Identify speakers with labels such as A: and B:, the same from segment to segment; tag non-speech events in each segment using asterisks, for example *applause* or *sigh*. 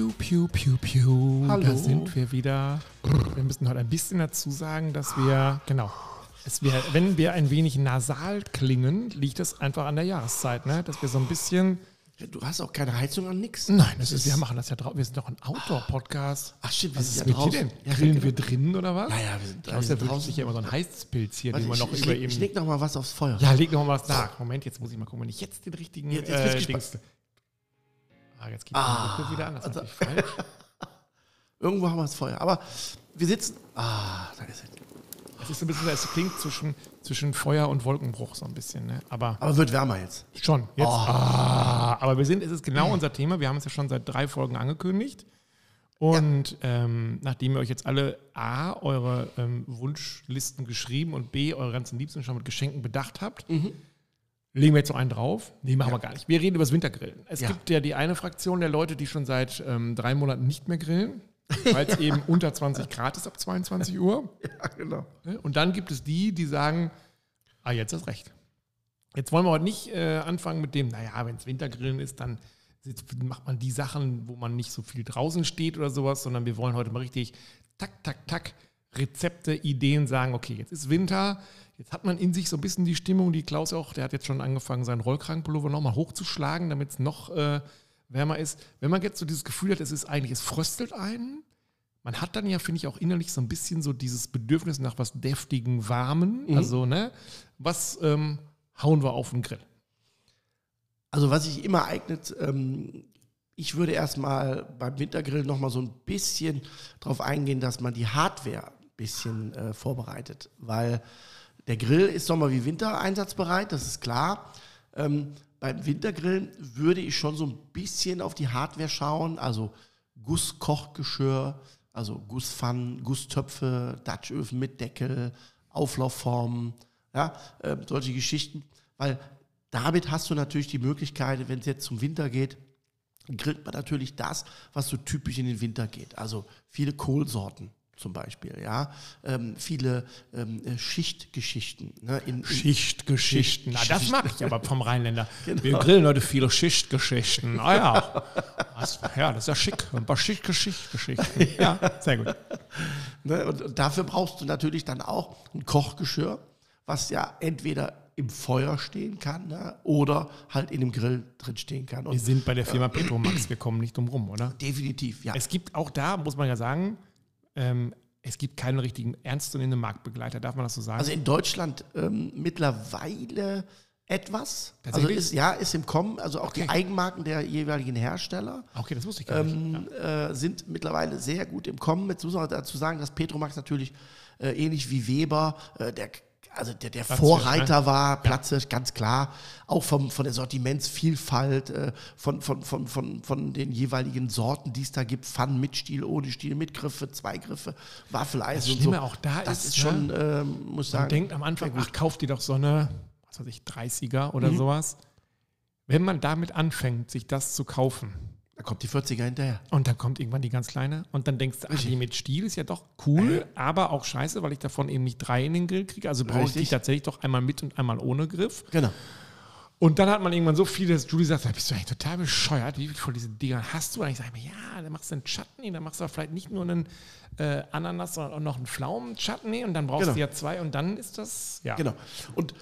A: Piu, piu, piu, piu.
B: Hallo.
A: Da sind wir wieder. Wir müssen heute ein bisschen dazu sagen, dass wir, genau, wär, wenn wir ein wenig nasal klingen, liegt das einfach an der Jahreszeit, ne? Dass wir so ein bisschen.
B: Du hast auch keine Heizung an nix.
A: Nein, das ist, wir machen das ja draußen. Wir sind doch ein Outdoor-Podcast.
B: Ach stimmt, wir
A: Was ist
B: sind
A: mit
B: ja
A: dir
B: draußen.
A: denn?
B: Ja,
A: Grillen
B: genau.
A: wir drinnen oder was?
B: Ja, ja, wir sind
A: Da ist ja
B: draußen.
A: wirklich ja immer so ein Heißpilz hier,
B: Warte,
A: den man noch
B: ich,
A: über ihm.
B: ich leg noch mal was aufs Feuer.
A: Ja, leg noch mal was nach. Moment, jetzt muss ich mal gucken, wenn ich jetzt den richtigen.
B: Jetzt- jetzt
A: äh. Dings- Ah, jetzt geht die Gruppe wieder an. Das ist
B: also-. *laughs* Irgendwo haben wir das Feuer. Aber wir sitzen. Ah, da ist es.
A: Es ist ein bisschen, es klingt zwischen, zwischen Feuer und Wolkenbruch so ein bisschen, ne? Aber
B: Aber wird wärmer jetzt.
A: schon. Jetzt.
B: Oh.
A: Ah, aber wir sind, es ist genau unser Thema. Wir haben es ja schon seit drei Folgen angekündigt. Und ähm, nachdem ihr euch jetzt alle A, eure ähm, Wunschlisten geschrieben und B, eure ganzen Liebsten schon mit Geschenken bedacht habt,
B: Mhm.
A: Legen wir jetzt noch einen drauf. Nee, machen wir gar nicht. Wir reden über das Wintergrillen. Es
B: Ja.
A: gibt ja die eine Fraktion der Leute, die schon seit ähm, drei Monaten nicht mehr grillen, weil es *laughs* eben unter 20 Grad ist ab 22 Uhr. *laughs*
B: Ja, genau.
A: Ne? Und dann gibt es die, die sagen, ah, jetzt ist recht. Jetzt wollen wir heute nicht äh, anfangen mit dem, naja, wenn es Wintergrillen ist, dann macht man die Sachen, wo man nicht so viel draußen steht oder sowas, sondern wir wollen heute mal richtig tak, tak, tak, Rezepte, Ideen sagen, okay, jetzt ist Winter, jetzt hat man in sich so ein bisschen die Stimmung, die Klaus auch, der hat jetzt schon angefangen, seinen Rollkragenpullover nochmal hochzuschlagen, damit es noch äh, wärmer ist. Wenn man jetzt so dieses Gefühl hat, es ist eigentlich, es fröstelt einen, man hat dann ja, finde ich, auch innerlich so ein bisschen so dieses Bedürfnis nach was deftigen, warmen. Also, ne, was ähm, hauen wir auf den Grill?
B: Also was sich immer eignet, ähm, ich würde erstmal beim Wintergrill noch mal so ein bisschen darauf eingehen, dass man die Hardware ein bisschen äh, vorbereitet, weil der Grill ist Sommer wie Winter einsatzbereit, das ist klar. Ähm, beim Wintergrillen würde ich schon so ein bisschen auf die Hardware schauen, also Gusskochgeschirr, also Gusspfannen, Gusstöpfe, Dutchöfen mit Deckel, Auflaufformen, ja, äh, solche Geschichten, weil damit hast du natürlich die Möglichkeit, wenn es jetzt zum Winter geht, grillt man natürlich das, was so typisch in den Winter geht. Also viele Kohlsorten zum Beispiel, ja, ähm, viele ähm, äh, Schichtgeschichten. Ne, in, in,
A: Schichtgeschichten. Na, das mag ich aber *laughs* vom Rheinländer.
B: Genau.
A: Wir grillen heute viele Schichtgeschichten. Ah ja. Das, ja, das ist ja schick. Ein paar Schichtgeschichten. *laughs* Ja, sehr gut.
B: Ne, und, dafür brauchst du natürlich dann auch ein Kochgeschirr, was ja entweder im Feuer stehen kann ne, oder halt in dem Grill drin stehen kann.
A: Wir
B: Und
A: sind bei der Firma Petromax. Wir kommen nicht drum rum, oder?
B: definitiv, ja.
A: Es gibt auch da, muss man ja sagen, ähm, es gibt keinen richtigen ernstzunehmenden Marktbegleiter. Darf man das so sagen?
B: Also in Deutschland ähm, mittlerweile etwas. Also ist, ja, ist im Kommen. Also auch
A: Okay.
B: die Eigenmarken der jeweiligen Hersteller
A: okay, das wusste ich gar nicht.
B: ähm, äh, sind mittlerweile sehr gut im Kommen. Jetzt muss man dazu sagen, dass Petromax natürlich äh, ähnlich wie Weber äh, der also der, der Vorreiter war, Platzhirsch, ganz klar, auch vom, von der Sortimentsvielfalt, äh, von, von, von, von, von den jeweiligen Sorten, die es da gibt, Pfannen mit Stiel, ohne Stiel, mit Griffe, zwei Griffe, Waffeleisen
A: Das
B: und so.
A: auch da
B: das
A: ist,
B: ist,
A: ne,
B: schon, ähm, muss ich
A: Man
B: sagen,
A: denkt am Anfang, ach, kauf dir doch so eine, was weiß ich, 30er oder sowas. Wenn man damit anfängt, sich das zu kaufen,
B: da kommt die 40er hinterher.
A: und dann kommt irgendwann die ganz kleine und dann denkst du, ach, die mit Stiel ist ja doch cool, aber auch scheiße, weil ich davon eben nicht drei in den Grill kriege. Also brauche ich die tatsächlich doch einmal mit und einmal ohne Griff.
B: Genau.
A: Und dann hat man irgendwann so viele, dass Julie sagt, da bist du eigentlich total bescheuert. Wie viel von diesen Dingern hast du? Und ich sage mir, ja, dann machst du einen Chutney, dann machst du vielleicht nicht nur einen äh, Ananas, sondern auch noch einen Pflaumen-Chutney und dann brauchst
B: Genau.
A: du ja zwei und dann ist das, ja.
B: Genau. Und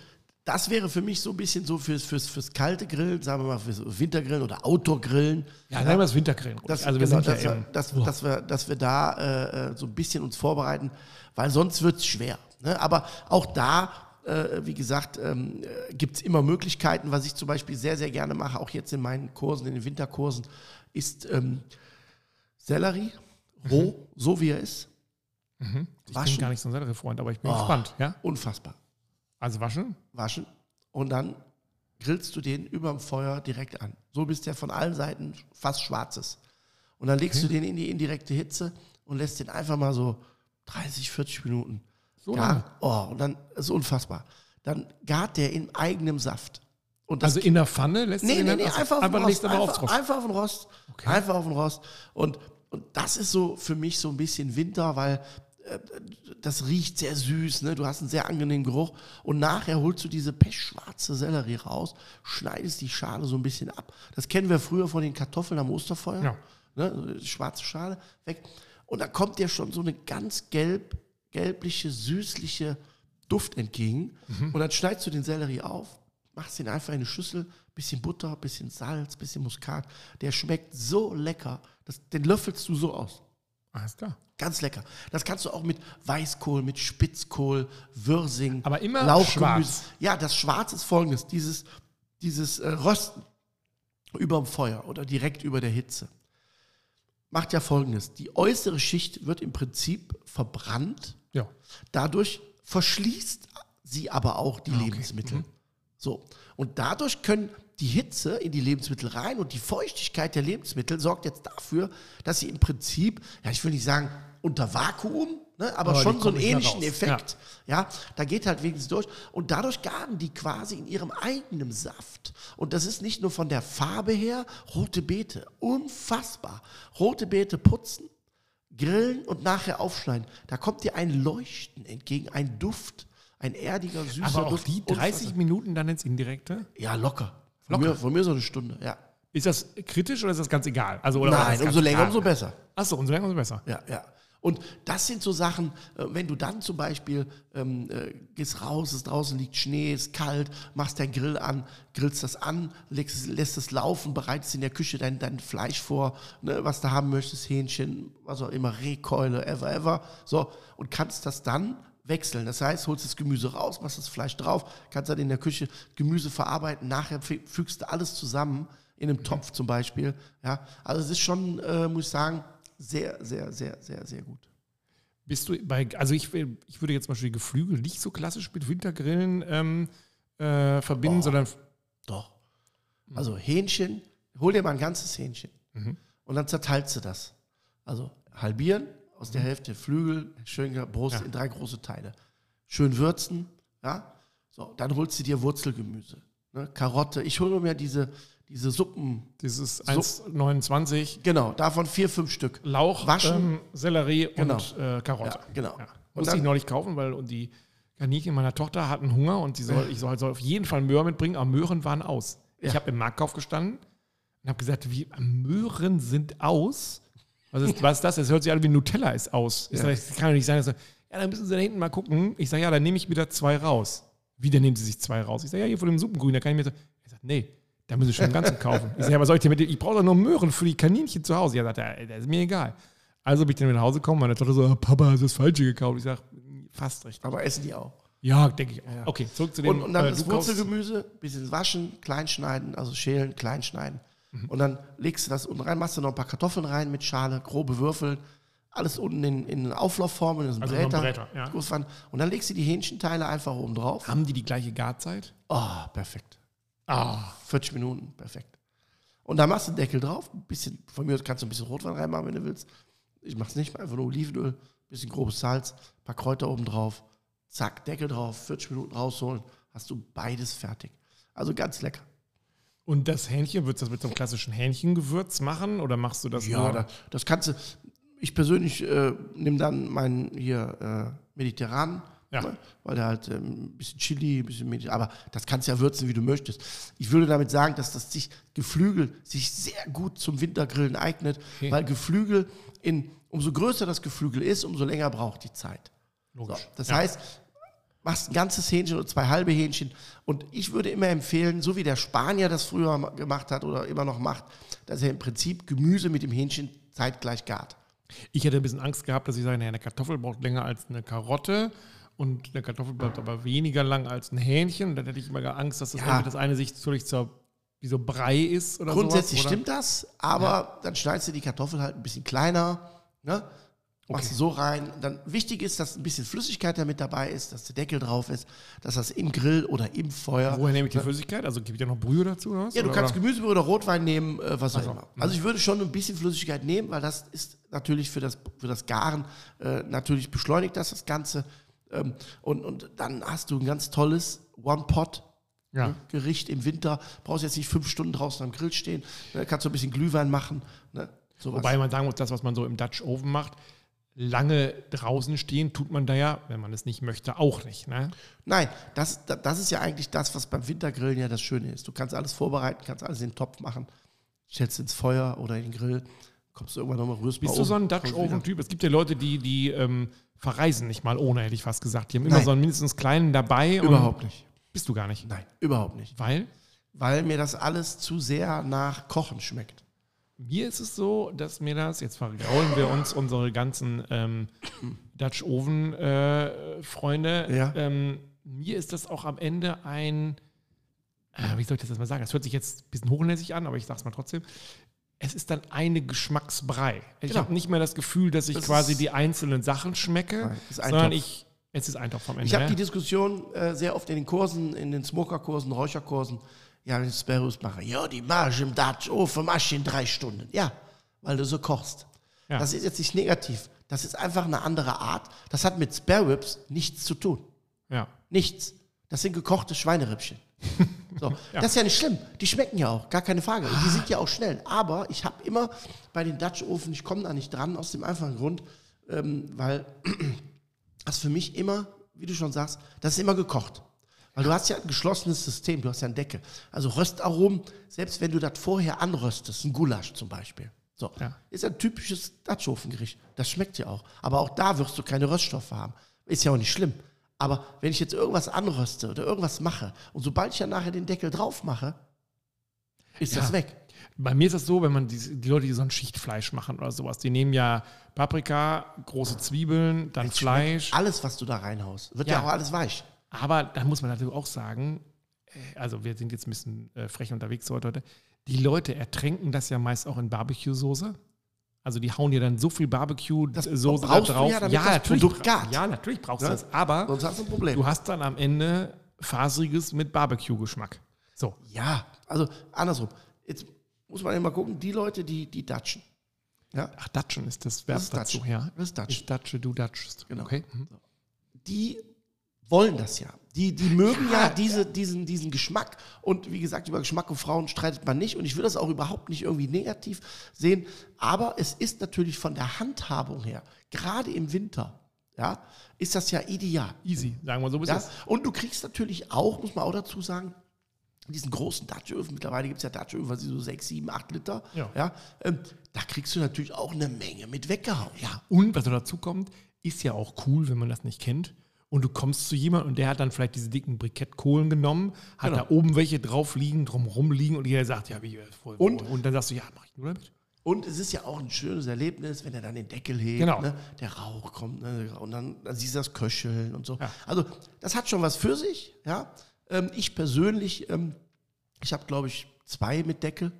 B: das wäre für mich so ein bisschen so fürs, fürs, fürs kalte Grillen, sagen wir mal fürs Wintergrillen oder Outdoor-Grillen.
A: Ja, haben wir das Wintergrillen.
B: Das,
A: also wir
B: genau,
A: sind ja
B: dass, wir,
A: im,
B: dass, dass, wir, dass wir da äh, äh, so ein bisschen uns vorbereiten, weil sonst wird es schwer. Ne? Aber auch da, äh, wie gesagt, ähm, gibt es immer Möglichkeiten. Was ich zum Beispiel sehr, sehr gerne mache, auch jetzt in meinen Kursen, in den Winterkursen, ist ähm, Sellerie, roh, so wie er ist.
A: ich bin
B: waschen.
A: gar nicht so ein Sellerie-Freund, aber ich bin
B: Oh.
A: gespannt. Ja?
B: Unfassbar.
A: Also waschen?
B: waschen und dann grillst du den überm Feuer direkt an. So bist ja von allen Seiten fast schwarzes. Und dann legst du den in die indirekte Hitze und lässt den einfach mal so 30, 40 Minuten.
A: So lange?
B: oh, und dann ist unfassbar. Dann gart der in eigenem Saft.
A: Also in der Pfanne lässt
B: Nee,
A: du den
B: nee, nee,
A: also
B: einfach auf den Rost.
A: aufs
B: Einfach,
A: Rost.
B: einfach auf den Rost.
A: Okay.
B: Einfach auf den Rost. Und, und das ist so für mich so ein bisschen Winter, weil das riecht sehr süß, ne? du hast einen sehr angenehmen Geruch und nachher holst du diese pechschwarze Sellerie raus, schneidest die Schale so ein bisschen ab. Das kennen wir früher von den Kartoffeln am Osterfeuer.
A: Ja.
B: ne, schwarze Schale, weg. Und dann kommt dir schon so eine ganz gelb, gelbliche, süßliche Duft entgegen.
A: Mhm.
B: Und dann schneidest du den Sellerie auf, machst ihn einfach in eine Schüssel, bisschen Butter, bisschen Salz, bisschen Muskat. Der schmeckt so lecker, das, den löffelst du so aus.
A: Alles klar.
B: Ganz lecker. Das kannst du auch mit Weißkohl, mit Spitzkohl, Würsing,
A: Aber immer
B: Lauchgemüse.
A: schwarz.
B: Ja, das Schwarz ist folgendes: dieses, dieses äh, Rösten über dem Feuer oder direkt über der Hitze. Macht ja folgendes: Die äußere Schicht wird im Prinzip verbrannt.
A: Ja.
B: Dadurch verschließt sie aber auch die Lebensmittel. So. Und dadurch können die Hitze in die Lebensmittel rein und die Feuchtigkeit der Lebensmittel sorgt jetzt dafür, dass sie im Prinzip, ja, ich will nicht sagen unter Vakuum, ne, aber,
A: Aber
B: schon so einen ähnlichen. Effekt. Ja. da geht halt wenigstens durch. Und dadurch garen die quasi in ihrem eigenen Saft. Und das ist nicht nur von der Farbe her, rote Beete, unfassbar. Rote Beete putzen, grillen und nachher aufschneiden. Da kommt dir ein Leuchten entgegen, ein Duft, ein erdiger, süßer
A: Aber auch
B: Duft.
A: die 30 Minuten dann ins Indirekte?
B: Ja, locker. Von. Mir, von mir so eine Stunde, ja.
A: Ist das kritisch oder ist das ganz egal? Also, oder
B: Nein, umso länger,
A: egal?
B: umso besser.
A: Achso, umso länger, umso besser.
B: Ja, ja. Und das sind so Sachen, äh, wenn du dann zum Beispiel ähm, äh, gehst raus, es draußen liegt Schnee, ist kalt, machst dein Grill an, grillst das an, legst, es- lässt es laufen, bereitest in der Küche dein, dein Fleisch vor, ne, was du haben möchtest, Hähnchen, was auch immer, Rehkeule, ever, ever. So, und kannst das dann wechseln. Das heißt, holst das Gemüse raus, machst das Fleisch drauf, kannst dann in der Küche Gemüse verarbeiten, nachher fü- fügst du alles zusammen in einem Topf zum Beispiel. Ja, also es ist schon, äh, muss ich sagen, sehr, sehr, sehr, sehr, sehr gut.
A: Bist du bei, also ich, will- ich würde jetzt zum Beispiel Geflügel nicht so klassisch mit Wintergrillen ähm, äh, verbinden,
B: Oh.
A: sondern
B: Doch. Also Hähnchen, hol dir mal ein ganzes Hähnchen
A: Mhm.
B: und dann zerteilst du das. Also halbieren, aus der Hälfte Flügel, schön Brust
A: Mhm. Ja.
B: in drei große Teile. Schön würzen, ja. So, dann holst du dir Wurzelgemüse, ne? Karotte. Ich hole mir diese, diese Suppen,
A: dieses
B: So-
A: 1,29
B: genau, davon vier, fünf Stück.
A: Lauch,
B: Waschen.
A: ähm, Sellerie
B: Genau.
A: und äh, Karotte.
B: Ja, genau.
A: Ja. Musste ich neulich kaufen, weil und die Kaninchen meiner Tochter hatten Hunger und die soll, ich soll, soll auf jeden Fall Möhren mitbringen, aber Möhren waren aus. Ich
B: Ja.
A: habe im Marktkauf gestanden und habe gesagt, wie Möhren sind aus? Was ist, was ist das? Das hört sich an wie Nutella ist aus. Ich
B: Ja.
A: sag, das kann doch nicht sein. Sag, ja, dann müssen Sie da hinten mal gucken. Ich sage, ja, dann nehme ich wieder zwei raus. Wie, dann nehmen Sie sich zwei raus? Ich sage, ja, hier von dem Suppengrün, da kann ich mir so. Er sagt, nee, da müssen Sie schon einen ganzen *laughs* kaufen. Ich sage, ja, was soll ich denn mit dem? Ich brauche doch nur Möhren für die Kaninchen zu Hause. Ja, sagt er, das ist mir egal. Also bin ich dann nach Hause gekommen, meine Tochter so, ah, Papa, hast du das Falsche gekauft? Ich sage, fast recht.
B: Aber essen die auch.
A: Ja, denke ich. auch. Okay, zurück zu dem.
B: Und, und dann
A: äh,
B: das Wurzelgemüse, bisschen waschen, klein schneiden, also schälen, klein schneiden.
A: Mhm.
B: Und dann legst du das unten rein, machst du noch ein paar Kartoffeln rein mit Schale, grobe Würfel, alles unten in, in eine Auflaufform, in so einen
A: Also ein
B: Bräter.
A: Bräter, ja.
B: Und dann legst du die Hähnchenteile einfach oben drauf.
A: Haben die die gleiche Garzeit?
B: Oh, perfekt.
A: Ah,
B: 40 Minuten, perfekt. Und dann machst du den Deckel drauf, ein bisschen, von mir aus kannst du ein bisschen Rotwein reinmachen, wenn du willst. Ich mach's nicht, einfach nur Olivenöl, bisschen grobes Salz, paar Kräuter oben drauf, zack, Deckel drauf, 40 Minuten rausholen, hast du beides fertig. Also ganz lecker.
A: Und das Hähnchen, würdest du das mit so einem klassischen Hähnchengewürz machen oder machst du das
B: Ja,
A: nur?
B: da, das kannst du. Ich persönlich äh, nehme dann meinen hier äh, mediterranen,
A: Ja.
B: ne, weil der halt ähm, ein bisschen Chili, ein bisschen Medi aber das kannst du ja würzen, wie du möchtest. Ich würde damit sagen, dass das sich Geflügel sich sehr gut zum Wintergrillen eignet,
A: Okay.
B: weil Geflügel in umso größer das Geflügel ist, umso länger braucht die Zeit. So,
A: Logisch.
B: das
A: Ja.
B: heißt, machst ein ganzes Hähnchen oder zwei halbe Hähnchen. Und ich würde immer empfehlen, so wie der Spanier das früher ma- gemacht hat oder immer noch macht, dass er im Prinzip Gemüse mit dem Hähnchen zeitgleich gart.
A: Ich hätte ein bisschen Angst gehabt, dass ich sage, naja, eine Kartoffel braucht länger als eine Karotte und eine Kartoffel bleibt aber weniger lang als ein Hähnchen. Und dann hätte ich immer Angst, dass das,
B: Ja.
A: das eine sich völlig zur, wie so Brei ist oder
B: Grundsätzlich
A: sowas, oder?
B: stimmt das, aber dann schneidest du die Kartoffel halt ein bisschen kleiner, ne? Machst
A: Okay.
B: du so rein. Dann wichtig ist, dass ein bisschen Flüssigkeit da mit dabei ist, dass der Deckel drauf ist, dass das im Grill oder im Feuer.
A: Woher nehme ich die Flüssigkeit? Also gebe ich da noch Brühe dazu oder was?
B: Ja, du
A: oder?
B: kannst Gemüsebrühe oder Rotwein nehmen, äh, was auch
A: so,
B: immer. Also ich würde schon ein bisschen Flüssigkeit nehmen, weil das ist natürlich für das, für das Garen äh, natürlich beschleunigt das, das Ganze. Ähm, und, und dann hast du ein ganz tolles One-Pot.
A: Ja.
B: ne, Gericht im Winter, brauchst jetzt nicht fünf Stunden draußen am Grill stehen, ne, kannst du ein bisschen Glühwein machen. Ne.
A: Wobei man sagen muss, das, was man so im Dutch Oven macht, lange draußen stehen, tut man da ja, wenn man es nicht möchte, auch nicht. Ne?
B: Nein, das, da- das ist ja eigentlich das, was beim Wintergrillen ja das Schöne ist. Du kannst alles vorbereiten, kannst alles in den Topf machen, stellst ins Feuer oder in den Grill, kommst du irgendwann nochmal rührst
A: Bist
B: mal
A: du so ein Dutch. Oven-Typ? Es gibt ja Leute, die, die ähm, verreisen nicht mal ohne, hätte ich fast gesagt. Die haben immer
B: Nein.
A: so einen mindestens kleinen dabei.
B: Überhaupt nicht.
A: Bist du gar nicht.
B: Nein, überhaupt nicht.
A: Weil
B: Weil mir das alles zu sehr nach Kochen schmeckt.
A: Mir ist es so, dass mir das, jetzt vergraulen wir uns unsere ganzen ähm, Dutch Oven-Freunde,
B: Ja.
A: ähm, mir ist das auch am Ende ein, äh, wie soll ich das jetzt mal sagen? Das hört sich jetzt ein bisschen hochnäsig an, aber ich sage es mal trotzdem. Es ist dann eine Geschmacksbrei. Ich
B: Genau.
A: habe nicht mehr das Gefühl, dass ich
B: Das
A: quasi die einzelnen Sachen schmecke, sondern
B: Topf.
A: ich, es ist ein Topf am Ende.
B: Ich habe
A: ne?
B: die Diskussion äh, sehr oft in den Kursen, in den Smokerkursen, Räucherkursen. Ja, ich Sparrows mache. Ja, die ich im Dutch Ofen, mach ich in drei Stunden. Ja, weil du so kochst.
A: Ja.
B: Das ist jetzt nicht negativ. Das ist einfach eine andere Art. Das hat mit Spare Ribs nichts zu tun.
A: ja.
B: Nichts. Das sind gekochte Schweinerippchen. *laughs* So. Das ist ja nicht schlimm. Die schmecken ja auch, gar keine Frage. Und die sind ja auch schnell. Aber ich habe immer bei den Dutch Ofen, ich komme da nicht dran, aus dem einfachen Grund, ähm, weil *clears throat* das für mich immer, wie du schon sagst, das ist immer gekocht. Weil du hast ja ein geschlossenes System, du hast ja einen Deckel. Also Röstaromen, selbst wenn du das vorher anröstest, ein Gulasch zum Beispiel. So,
A: Ja.
B: ist ein typisches Dutch Ofengericht. Das schmeckt ja auch. Aber auch da wirst du keine Röststoffe haben. Ist ja auch nicht schlimm. Aber wenn ich jetzt irgendwas anröste oder irgendwas mache und sobald ich ja nachher den Deckel drauf mache, ist
A: Ja.
B: das weg.
A: Bei mir ist das so, wenn man die, die Leute, die so ein Schichtfleisch machen oder sowas, die nehmen ja Paprika, große Zwiebeln, dann Fleisch.
B: Alles, was du da reinhaust, wird ja,
A: Ja.
B: auch alles weich.
A: Aber da muss man natürlich auch sagen, äh, also wir sind jetzt ein bisschen äh, frech unterwegs heute, die Leute ertränken das ja meist auch in Barbecue-Soße. Also die hauen ja dann so viel Barbecue-Soße da drauf.
B: ja, das
A: natürlich, ja, natürlich brauchst du
B: Ja?
A: das. Aber
B: Sonst hast du ein Problem.
A: du hast dann am Ende faseriges mit Barbecue-Geschmack. So.
B: Ja, also andersrum. Jetzt muss man immer gucken, die Leute, die, die datschen. Ja,
A: Ach, Dutchen ist das Verb
B: Das ist
A: dazu, ja.
B: Das ist Dutchen.
A: Ich Dutche, du Dutchst.
B: Genau.
A: Okay. Mhm.
B: die wollen das ja. Die, die mögen ja,
A: Ja,
B: diese, Diesen, diesen Geschmack. Und wie gesagt, über Geschmack und Frauen streitet man nicht. Und ich will das auch überhaupt nicht irgendwie negativ sehen. Aber es ist natürlich von der Handhabung her, gerade im Winter, ja, ist das ja ideal.
A: Easy, sagen wir so bis
B: Ja?
A: jetzt.
B: Und du kriegst natürlich auch, muss man auch dazu sagen, diesen großen Dutch-Öfen, mittlerweile gibt es ja Dutch-Öfen, was so 6, 7, 8 Liter.
A: Ja.
B: ähm, da kriegst du natürlich auch eine Menge mit weggehauen.
A: Ja, und was dazu kommt, ist ja auch cool, wenn man das nicht kennt. Und du kommst zu jemandem und der hat dann vielleicht diese dicken Brikettkohlen genommen, hat
B: Genau.
A: da oben welche drauf liegen, drumrum liegen und jeder sagt, ja, wie, äh, voll,
B: Und?
A: und dann sagst du, ja, mach ich nur damit.
B: Und es ist ja auch ein schönes Erlebnis, wenn er dann den Deckel hebt,
A: Genau.
B: ne? der Rauch kommt ne? und dann, dann siehst du das Köcheln und so.
A: Ja.
B: Also das hat schon was für sich. Ja? Ähm, ich persönlich, ähm, ich habe glaube ich zwei mit Deckel,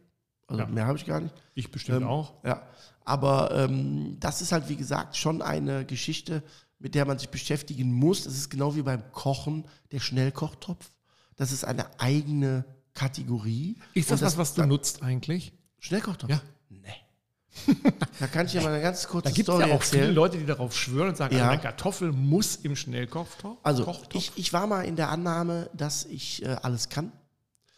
B: also
A: Ja.
B: mehr habe ich gar nicht.
A: Ich bestimmt
B: Ähm,
A: auch.
B: Ja, aber ähm, das ist halt, wie gesagt, schon eine Geschichte, mit der man sich beschäftigen muss. Das ist genau wie beim Kochen, der Schnellkochtopf. Das ist eine eigene Kategorie.
A: Ist das,
B: Und
A: was, was du nutzt eigentlich?
B: Schnellkochtopf?
A: Ja.
B: Nee. da kann ich ja mal eine ganz kurze
A: Da gibt es
B: Story
A: ja auch viele. Leute, die darauf schwören und sagen,
B: Ja.
A: eine Kartoffel muss im Schnellkochtopf.
B: Also,
A: Kochtopf.
B: ich, ich war mal in der Annahme, dass ich äh, alles kann.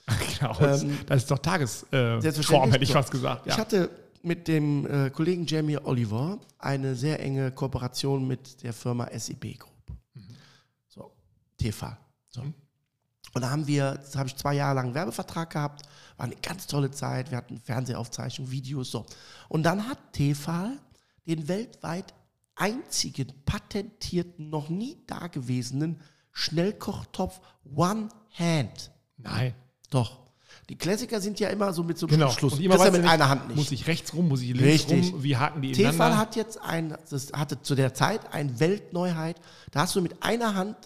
B: *laughs*
A: genau, das-
B: ähm,
A: das ist doch Tagesform, äh, hätte ich fast gesagt. Ja.
B: Ich hatte mit dem äh, Kollegen Jamie Oliver eine sehr enge Kooperation mit der Firma SEB Group. So, TV. So.
A: Mhm.
B: Und da haben wir, habe ich zwei Jahre lang einen Werbevertrag gehabt, war eine ganz tolle Zeit, wir hatten Fernsehaufzeichnungen, Videos, so. Und dann hat Tefal den weltweit einzigen patentierten, noch nie dagewesenen Schnellkochtopf One Hand.
A: Nein.
B: Doch. Die Klassiker sind ja immer so mit so einem
A: Genau.
B: Schluss.
A: Und immer
B: das ja mit
A: du
B: einer Hand nicht.
A: Muss ich rechts rum, muss ich links
B: Richtig.
A: rum? Wie haken die
B: Tefal
A: ineinander?
B: hat jetzt ein, das hatte zu der Zeit eine Weltneuheit. Da hast du mit einer Hand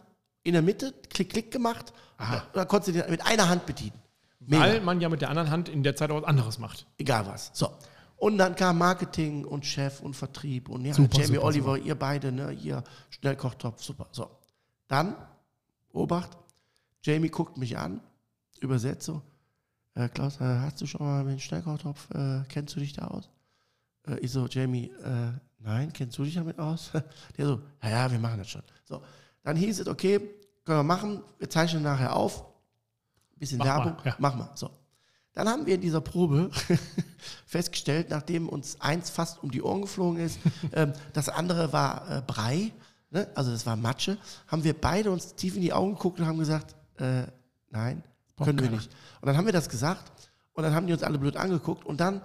B: in der Mitte Klick, Klick gemacht und dann konntest du den mit einer Hand bedienen. Mega.
A: Weil man ja mit der anderen Hand in der Zeit auch was anderes macht.
B: Egal was. So. Und dann kam Marketing und Chef und Vertrieb und ja,
A: Super,
B: Jamie
A: super,
B: Oliver, ihr beide, ne, ihr Schnellkochtopf, super. So. Dann, Obacht, Jamie guckt mich an, übersetzt so, äh, Klaus, äh, hast du schon mal mit dem Schnellkochtopf, äh, kennst du dich da aus? Äh, ich so, Jamie, äh, nein, kennst du dich damit aus? *laughs* Der so, ja, ja, wir machen das schon. So, dann hieß es, okay, können wir machen, wir zeichnen nachher auf, bisschen
A: Mach mal,
B: Werbung,
A: ja.
B: mach mal. So. Dann haben wir in dieser Probe *laughs* festgestellt, nachdem uns eins fast um die Ohren geflogen ist, *laughs* ähm, das andere war äh, Brei, ne? also das war Matsche, haben wir beide uns tief in die Augen geguckt und haben gesagt, nein, können wir nicht. Und dann haben wir das gesagt und dann haben die uns alle blöd angeguckt und dann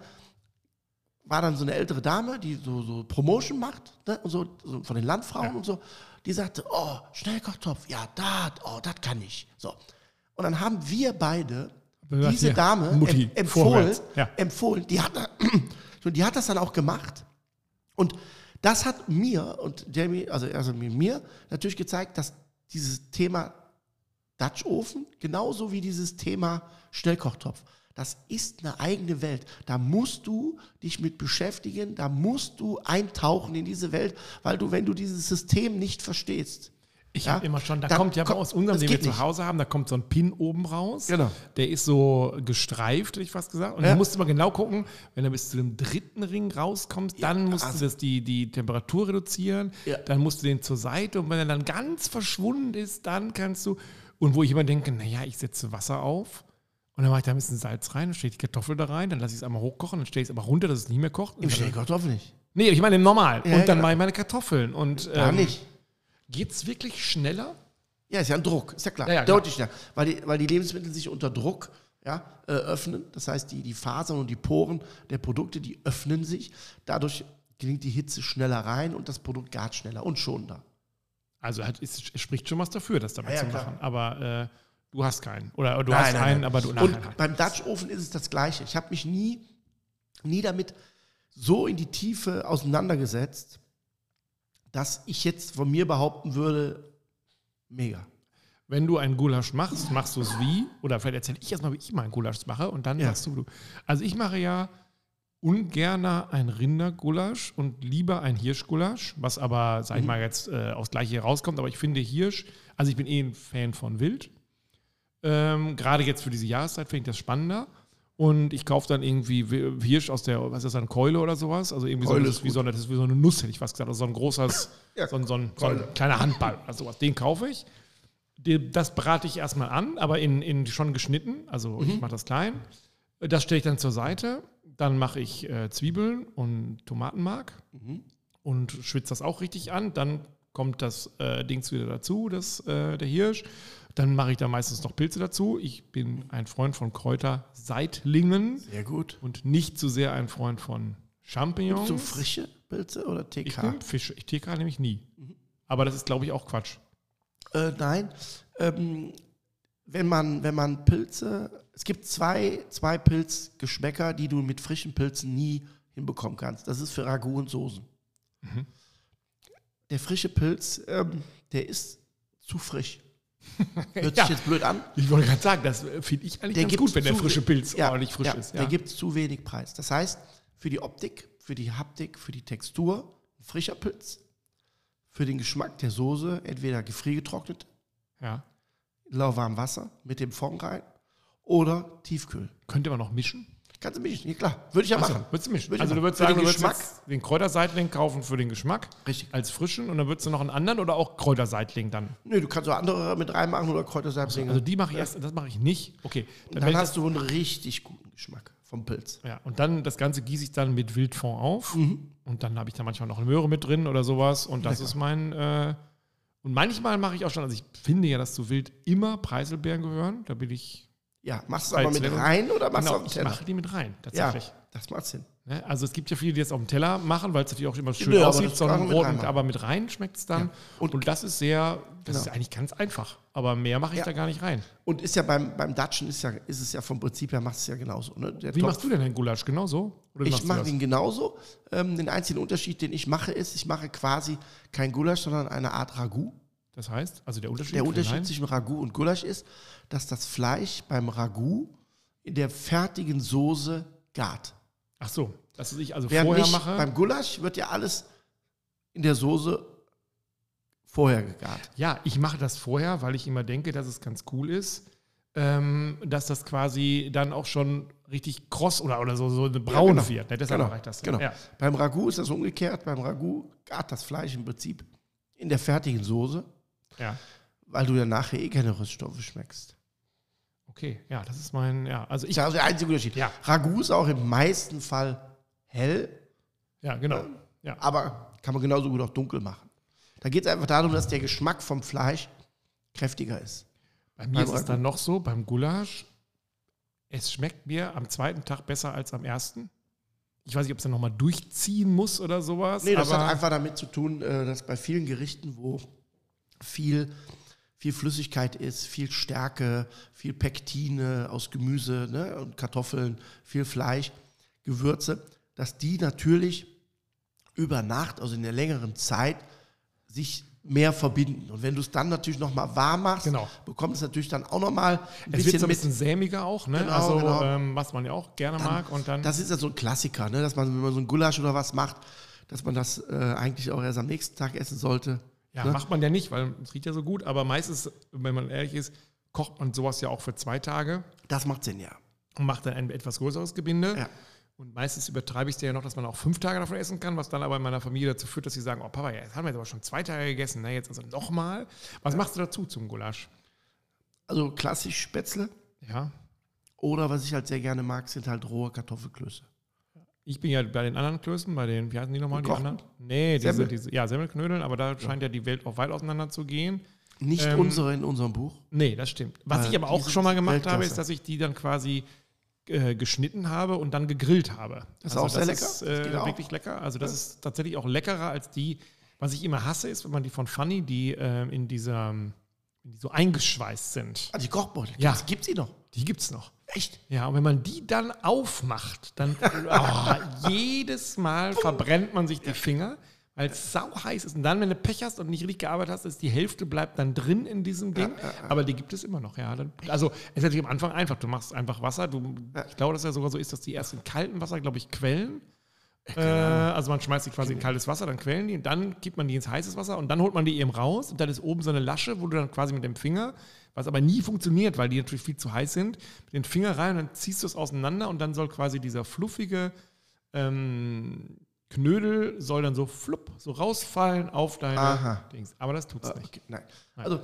B: war dann so eine ältere Dame, die so, so Promotion macht, ne, und so, so von den Landfrauen und so. Die sagte, oh, Schnellkochtopf, ja, das, oh, das kann ich. So. Und dann haben wir beide
A: gesagt,
B: diese
A: hier,
B: Dame
A: Mutti,
B: em empfohlen.
A: Ja.
B: empfohlen. Die hat, *clears throat* die hat das dann auch gemacht. Und das hat mir und Jamie, also, also mir natürlich gezeigt, dass dieses Thema Dutch Ofen, genauso wie dieses Thema Schnellkochtopf, das ist eine eigene Welt. Da musst du dich mit beschäftigen, da musst du eintauchen in diese Welt, weil du, wenn du dieses System nicht verstehst,
A: Ich
B: Ja?
A: habe immer schon, da
B: Dann
A: kommt ja
B: kommt-
A: aus unserem, den wir zu. Hause haben, da kommt so ein Pin oben raus.
B: Genau.
A: Der ist so gestreift, hätte ich fast gesagt. Und
B: Ja.
A: du musst immer genau gucken, wenn du bis zu dem dritten Ring rauskommst, dann musst
B: also-
A: du das, die, die Temperatur reduzieren,
B: Ja.
A: dann musst du den zur Seite und wenn er dann ganz verschwunden ist, dann kannst du. Und wo ich immer denke, naja, ich setze Wasser auf und dann mache ich da ein bisschen Salz rein, dann stelle ich die Kartoffel da rein, dann lasse ich es einmal hochkochen, dann stelle ich es aber runter, dass es nicht mehr kocht.
B: Im
A: dann-
B: Schnellkochtopf nicht.
A: Nee, ich meine Normal.
B: Ja,
A: und dann
B: genau.
A: mache ich meine Kartoffeln. Und
B: Da
A: ähm,
B: nicht.
A: geht es wirklich schneller?
B: Ja, ist ja ein Druck, ist ja klar.
A: Ja, ja.
B: Deutlich schneller. Weil die, weil die Lebensmittel sich unter Druck ja, äh, öffnen. Das heißt, die, die Fasern und die Poren der Produkte, die öffnen sich. Dadurch gelingt die Hitze schneller rein und das Produkt gart schneller und schonender.
A: Also hat, es spricht schon was dafür, das damit
B: Ja, ja,
A: zu
B: klar.
A: machen. Aber äh, du hast keinen. Oder, du
B: Nein,
A: hast
B: nein,
A: einen,
B: nein.
A: aber du
B: Und
A: nein, nein.
B: beim Dutch Ofen ist es das Gleiche. Ich habe mich nie, nie damit so in die Tiefe auseinandergesetzt, dass ich jetzt von mir behaupten würde, mega.
A: Wenn du einen Gulasch machst, machst du es wie? Oder vielleicht erzähle ich erstmal, wie ich meinen Gulasch mache und dann
B: Ja.
A: sagst du, du. Also ich mache ja ungerner ein Rindergulasch und lieber ein Hirschgulasch, was aber, sag ich
B: Mhm.
A: mal, jetzt äh, aufs Gleiche rauskommt. Aber ich finde Hirsch, also ich bin eh ein Fan von Wild. Ähm, Gerade jetzt für diese Jahreszeit finde ich das spannender. Und ich kaufe dann irgendwie Wi- Hirsch aus der, was ist das, eine Keule oder sowas? Also irgendwie
B: Keule
A: so, das
B: ist
A: wie so, eine, das ist wie so eine Nuss, hätte ich fast gesagt. Also so ein großes, *laughs*
B: Ja,
A: so, ein, so, ein, so ein kleiner Handball oder sowas. Den kaufe ich. Das brate ich erstmal an, aber in, in schon geschnitten. Also
B: Mhm.
A: ich mache das klein. Das stelle ich dann zur Seite. Dann mache ich äh, Zwiebeln und Tomatenmark
B: Mhm.
A: und schwitze das auch richtig an. Dann kommt das äh, Dings wieder dazu, das, äh, der Hirsch. Dann mache ich da meistens noch Pilze dazu. Ich bin ein Freund von Kräuterseitlingen
B: Sehr gut.
A: und nicht so sehr ein Freund von Champignons.
B: So frische Pilze oder
A: Ich
B: TK?
A: nehme Fische. Ich TK nämlich nie.
B: Mhm.
A: Aber das ist, glaube ich, auch Quatsch.
B: Äh, nein. Ähm, wenn, man, wenn man Pilze, es gibt zwei, zwei Pilzgeschmäcker, die du mit frischen Pilzen nie hinbekommen kannst. Das ist für Ragout und Soßen.
A: Mhm.
B: Der frische Pilz, ähm, der ist zu frisch. *laughs* Hört
A: Ja.
B: sich jetzt blöd an.
A: Ich wollte gerade sagen, das äh, finde ich eigentlich
B: Der
A: ganz gut, wenn der frische Pilz
B: Ja,
A: ordentlich frisch
B: ja,
A: ist.
B: Der gibt zu wenig Preis. Das heißt, für die Optik, für die Haptik, für die Textur, ein frischer Pilz. Für den Geschmack der Soße, entweder gefriergetrocknet
A: ja.
B: in lauwarmem Wasser mit dem Fond rein oder Tiefkühl.
A: Könnte man noch mischen?
B: Kannst du mischen? Ja, klar. Würde ich ja
A: Achso,
B: machen.
A: würdest du mischen?
B: Würde
A: also du würdest sagen,
B: den
A: du würdest
B: Geschmack.
A: jetzt den Kräuterseitling kaufen für den Geschmack
B: Richtig.
A: als frischen und dann würdest du noch einen anderen oder auch Kräuterseitling dann?
B: Nö, du kannst auch andere mit reinmachen oder Kräutersalzlinge.
A: Also die mache ich erst, das mache ich nicht. Okay. Dann,
B: dann hast du einen richtig guten Geschmack vom Pilz.
A: ja, und dann das Ganze gieße ich dann mit Wildfond auf
B: Mhm.
A: und dann habe ich da manchmal noch eine Möhre mit drin oder sowas und das ist mein äh, und manchmal mache ich auch schon, also ich finde ja, dass zu Wild immer Preiselbeeren gehören. Da bin ich
B: Ja, machst du es aber mit rein oder machst du
A: genau,
B: auf den
A: ich
B: Teller?
A: mache die mit rein,
B: Ja,
A: tatsächlich.
B: das macht Sinn.
A: Ne? Also es gibt ja viele, die das auf dem Teller machen, weil es natürlich auch immer schön
B: Nö,
A: aussieht, sondern
B: mit
A: rot,
B: reinmachen.
A: aber mit rein schmeckt es dann.
B: Ja.
A: Und,
B: Und-
A: das ist sehr, das
B: Genau.
A: ist eigentlich ganz einfach. Aber mehr mache ich
B: Ja.
A: da gar nicht rein.
B: Und ist ja beim, beim Dutchen ist, ja, ist es ja vom Prinzip her, machst du es ja genauso. Ne?
A: Wie
B: Topf-
A: machst du denn den Gulasch? Genauso? Oder
B: Ich mache den genauso. Ähm, den einzigen Unterschied, den ich mache, ist, ich mache quasi kein Gulasch, sondern eine Art Ragout.
A: Das heißt, also der Unterschied?
B: Der Unterschied zwischen Ragout und Gulasch ist, dass das Fleisch beim Ragout in der fertigen Soße gart.
A: Ach so, dass ich also
B: Während
A: vorher mache.
B: beim Gulasch wird ja alles in der Soße vorher gegart.
A: Ja, ich mache das vorher, weil ich immer denke, dass es ganz cool ist, ähm, dass das quasi dann auch schon richtig kross oder, oder so, so braun
B: genau.
A: wird. Ne? Deshalb
B: Genau,
A: mache ich das.
B: genau.
A: Ja.
B: Beim Ragout ist das umgekehrt. Beim Ragout gart das Fleisch im Prinzip in der fertigen Soße,
A: ja.
B: weil du ja nachher eh keine Rüststoffe schmeckst.
A: Okay, ja, das ist mein, ja, also
B: Das
A: ich,
B: ist also der einzige Unterschied.
A: Ja.
B: Ragout ist auch im meisten Fall hell,
A: ja, genau. Ja.
B: aber kann man genauso gut auch dunkel machen. Da geht es einfach darum, dass der Geschmack vom Fleisch kräftiger ist.
A: Bei mir
B: Beim
A: ist es dann noch so, beim Gulasch, es schmeckt mir am zweiten Tag besser als am ersten. Ich weiß nicht, ob es dann nochmal durchziehen muss oder sowas.
B: Nee, das hat einfach damit zu tun, äh, dass bei vielen Gerichten, wo viel, viel Flüssigkeit ist, viel Stärke, viel Pektine aus Gemüse ne, und Kartoffeln, viel Fleisch, Gewürze, dass die natürlich über Nacht, also in der längeren Zeit, sich mehr verbinden. Und wenn du es dann natürlich nochmal warm machst,
A: Genau.
B: bekommt es natürlich dann auch nochmal ein
A: es wird
B: bisschen
A: so ein bisschen sämiger auch, ne?
B: Genau,
A: also,
B: genau.
A: Ähm, was man ja auch gerne mag. Und dann,
B: Das ist ja so ein Klassiker, ne? dass man, wenn man so ein Gulasch oder was macht, dass man das äh, eigentlich auch erst am nächsten Tag essen sollte.
A: Ja,
B: ne?
A: macht man ja nicht, weil es riecht ja so gut. Aber meistens, wenn man ehrlich ist, kocht man sowas ja auch für zwei Tage
B: Das macht Sinn, ja.
A: und macht dann ein etwas größeres Gebinde.
B: Ja.
A: Und meistens übertreibe ich es ja noch, dass man auch fünf Tage davon essen kann, was dann aber in meiner Familie dazu führt, dass sie sagen, oh Papa, ja, jetzt haben wir jetzt aber schon zwei Tage gegessen, ne, jetzt also nochmal. Was machst du dazu zum Gulasch?
B: Also klassisch Spätzle.
A: Ja,
B: Oder was ich halt sehr gerne mag, sind halt rohe Kartoffelklöße.
A: Ich bin ja bei den anderen Klößen, bei den, wie heißen die nochmal, die anderen? Nee, diese,
B: Semmel?
A: diese, ja, Semmelknödeln, aber da scheint ja die Welt auch weit auseinander zu gehen.
B: Nicht
A: Ähm,
B: unsere in unserem Buch.
A: Nee, das stimmt. Was
B: Äh,
A: ich aber
B: die
A: auch schon mal gemacht habe,
B: Weltklasse.
A: ist, dass ich die dann quasi äh, geschnitten habe und dann gegrillt habe.
B: Das ist auch sehr lecker.
A: Ist,
B: Das
A: äh,
B: auch.
A: wirklich lecker. Also das ist tatsächlich auch leckerer als die, was ich immer hasse, ist, wenn man die von Funny, die äh, in dieser, die so eingeschweißt sind.
B: Also die Kochbeutel.
A: Ja.
B: Das gibt sie noch.
A: Die gibt's noch.
B: Echt?
A: Ja, und wenn man die dann aufmacht, dann *laughs* oh, jedes Mal verbrennt man sich die Finger, weil es sau heiß ist. Und dann, wenn du Pech hast und nicht richtig gearbeitet hast, ist die Hälfte bleibt dann drin in diesem Ding. Aber die gibt es immer noch, ja. Dann, also es ist natürlich am Anfang einfach. Du machst einfach Wasser. Du, Ich glaube, dass es ja sogar so ist, dass die erst in kaltem Wasser, glaube ich, quellen. Äh, also man schmeißt die quasi in kaltes Wasser, dann quellen die und dann gibt man die ins heißes Wasser und dann holt man die eben raus und dann ist oben so eine Lasche, wo du dann quasi mit dem Finger, was aber nie funktioniert, weil die natürlich viel zu heiß sind, mit den Finger rein und dann ziehst du es auseinander und dann soll quasi dieser fluffige ähm, Knödel soll dann so flupp, so rausfallen auf deine
B: Aha.
A: Dings. Aber das tut's
B: Ah,
A: nicht.
B: okay. Nein. Also,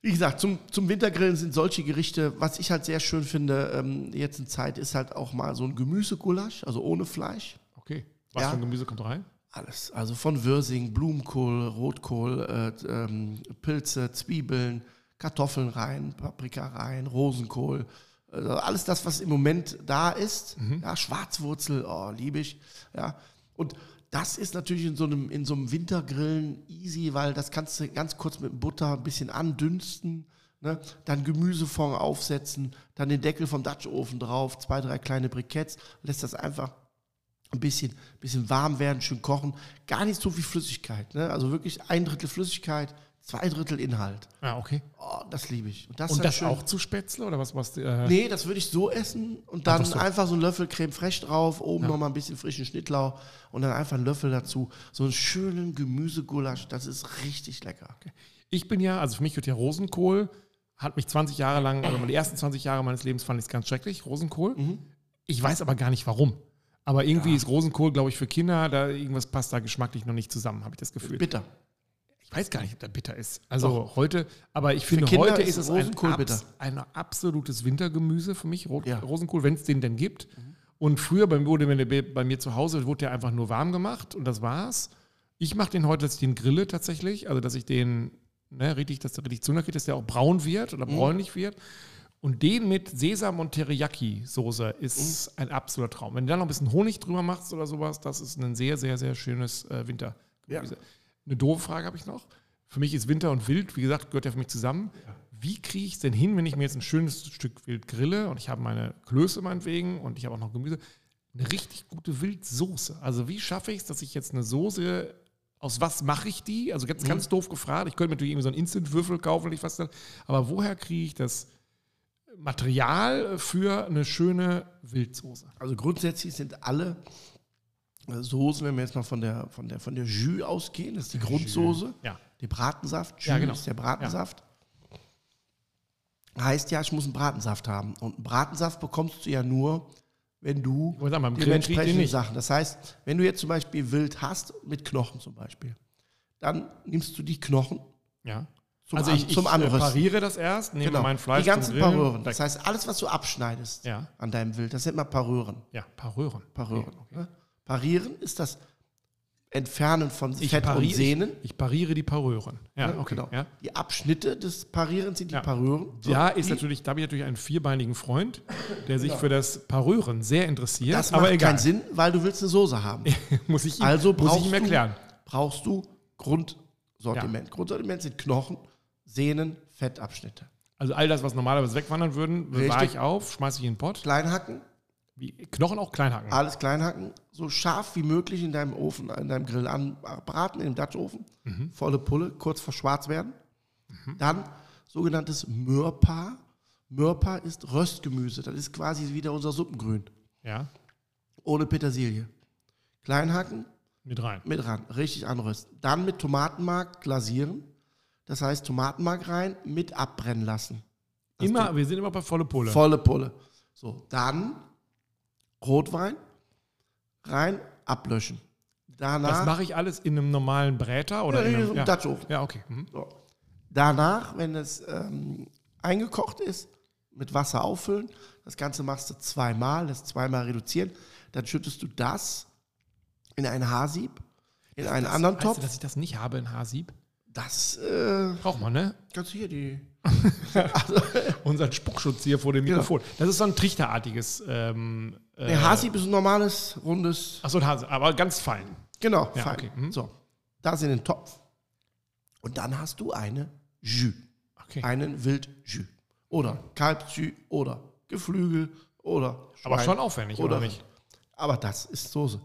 B: wie gesagt, zum, zum Wintergrillen sind solche Gerichte, was ich halt sehr schön finde, ähm, jetzt in Zeit, ist halt auch mal so ein Gemüsegulasch, also ohne Fleisch.
A: Okay. Was
B: Ja.
A: für ein Gemüse kommt rein?
B: Alles. Also von Würsing, Blumenkohl, Rotkohl, äh, ähm, Pilze, Zwiebeln, Kartoffeln rein, Paprika rein, Rosenkohl. Also alles das, was im Moment da ist. Ja, Schwarzwurzel, oh, liebe ich. Ja. Und das ist natürlich in so einem, in so einem Wintergrillen easy, weil das kannst du ganz kurz mit Butter ein bisschen andünsten. Ne? Dann Gemüsefond aufsetzen, dann den Deckel vom Dutch-Ofen drauf, zwei, drei kleine Briketts, lässt das einfach ein bisschen, bisschen warm werden, schön kochen. Gar nicht so viel Flüssigkeit. Ne? Also wirklich ein Drittel Flüssigkeit, zwei Drittel Inhalt.
A: Ah, okay.
B: Oh, das liebe ich. Und das,
A: Und das auch zu Spätzle oder was? was äh,
B: Nee, das würde ich so essen und dann
A: Einfach
B: einfach
A: so.
B: so, einen Löffel Creme fraiche drauf, oben noch mal ein bisschen frischen Schnittlauch und dann einfach einen Löffel dazu. So einen schönen Gemüsegulasch, das ist richtig lecker.
A: Ich bin ja, also für mich wird ja Rosenkohl, hat mich 20 Jahre lang, also die ersten 20 Jahre meines Lebens fand ich es ganz schrecklich, Rosenkohl. Ich weiß aber gar nicht warum. Aber irgendwie ist Rosenkohl, glaube ich, für Kinder, da irgendwas passt da geschmacklich noch nicht zusammen, habe ich das Gefühl.
B: Bitter.
A: Ich weiß gar nicht, ob der bitter ist. Also heute, aber ich finde, heute
B: ist
A: es
B: Rosenkohl
A: ein,
B: bitter.
A: abs ein absolutes Wintergemüse für mich, Rot
B: Ja.
A: Rosenkohl, wenn es den denn gibt. Und früher bei, wurde, der bei mir zu Hause wurde der einfach nur warm gemacht und das war's. Ich mache den heute, dass ich den grille tatsächlich, also dass ich den ne, richtig, dass der richtig kriegt, dass der auch braun wird oder bräunlich wird. Und den mit Sesam und Teriyaki-Soße ist ein absoluter Traum. Wenn du da noch ein bisschen Honig drüber machst oder sowas, das ist ein sehr, sehr, sehr schönes äh, Wintergemüse. Eine doofe Frage habe ich noch. Für mich ist Winter und Wild, wie gesagt, gehört ja für mich zusammen. Wie kriege ich es denn hin, wenn ich mir jetzt ein schönes Stück Wild grille und ich habe meine Klöße meinetwegen und ich habe auch noch Gemüse, eine richtig gute Wildsoße? Also wie schaffe ich es, dass ich jetzt eine Soße, aus was mache ich die? Also ganz, ganz doof gefragt. Ich könnte mir natürlich irgendwie so einen Instant-Würfel kaufen, wenn ich was dann, aber woher kriege ich das Material für eine schöne Wildsoße?
B: Also grundsätzlich sind alle Soßen, wenn wir jetzt mal von der, von der, von der Jus ausgehen, das ist die Grundsoße.
A: Ja.
B: Die Bratensaft, Jus
A: Ja, genau.
B: ist der Bratensaft. Heißt ja, ich muss einen Bratensaft haben. Und einen Bratensaft bekommst du ja nur, wenn du
A: sagen, beim Grillen krieg ich den
B: dementsprechende
A: nicht.
B: Sachen. Das heißt, wenn du jetzt zum Beispiel Wild hast, mit Knochen zum Beispiel, dann nimmst du die Knochen
A: Ja.
B: zum,
A: also ich, ich
B: zum
A: äh,
B: Anrösten.
A: pariere das erst, nehme
B: Genau.
A: mein Fleisch
B: die ganzen Parören.
A: weg.
B: Das heißt, alles, was du abschneidest
A: Ja.
B: an deinem Wild, das nennt man Parören.
A: Ja, Parören.
B: Parören.
A: Okay, okay.
B: Parieren ist das Entfernen von
A: Ich
B: Fett und
A: pariere-
B: Sehnen.
A: Ich pariere die Parören. Ja,
B: Ja,
A: okay.
B: genau.
A: Ja.
B: Die Abschnitte des Parierens sind die
A: Ja.
B: Parören. So,
A: Ja, ist natürlich, da habe ich natürlich einen vierbeinigen Freund, der sich für das Parören sehr interessiert.
B: Das
A: aber
B: macht
A: egal.
B: keinen Sinn, weil du willst eine Soße haben. *laughs*
A: muss ich ihm,
B: Also
A: muss ich
B: brauchst
A: ihm
B: du,
A: erklären.
B: brauchst du Grundsortiment. Grundsortiment sind Knochen, Sehnen, Fettabschnitte.
A: Also all das, was normalerweise wegwandern würden, bewahre ich auf, schmeiße ich in den Pott.
B: Kleinhacken,
A: Wie Knochen auch klein hacken.
B: alles kleinhacken, so scharf wie möglich in deinem Ofen, in deinem Grill anbraten, in dem Dutch-Ofen.
A: Mhm.
B: Volle Pulle, kurz vor schwarz werden. Dann sogenanntes Mörpa. Mörpa ist Röstgemüse. Das ist quasi wieder unser Suppengrün.
A: Ja,
B: Ohne Petersilie. Kleinhacken,
A: mit rein.
B: mit ran, richtig anrösten. Dann mit Tomatenmark glasieren. Das heißt, Tomatenmark rein, mit abbrennen lassen. Das
A: Immer, wir sind immer bei volle Pulle.
B: Volle Pulle. So, dann Rotwein rein, ablöschen.
A: das
B: Danach,
A: mache ich alles in einem normalen Bräter oder
B: Ja,
A: in
B: in
A: einem ja.
B: Dutch-Ofen.
A: Ja, okay. Mhm.
B: so. Danach, wenn es ähm, eingekocht ist, mit Wasser auffüllen. Das Ganze machst du zweimal, das zweimal reduzieren. Dann schüttest du das in ein Haarsieb, in einen anderen
A: Weißt du,
B: Topf.
A: dass ich das nicht habe, ein Haarsieb?
B: Das äh,
A: Braucht man, ne?
B: kannst du hier die. *laughs*
A: Unseren Spuckschutz hier vor dem
B: Genau.
A: Mikrofon. Das ist so ein trichterartiges. Ähm, äh,
B: Der Haarsieb ist ein normales, rundes.
A: Achso, ein Hase, aber ganz fein.
B: Genau,
A: Ja,
B: fein.
A: okay, mhm.
B: So, das in den Topf. Und dann hast du eine Jus.
A: Okay.
B: Einen Wildjus. Oder Kalbsjus oder Geflügel oder
A: aber
B: Schwein.
A: schon aufwendig, oder, nicht?
B: Aber das ist Soße.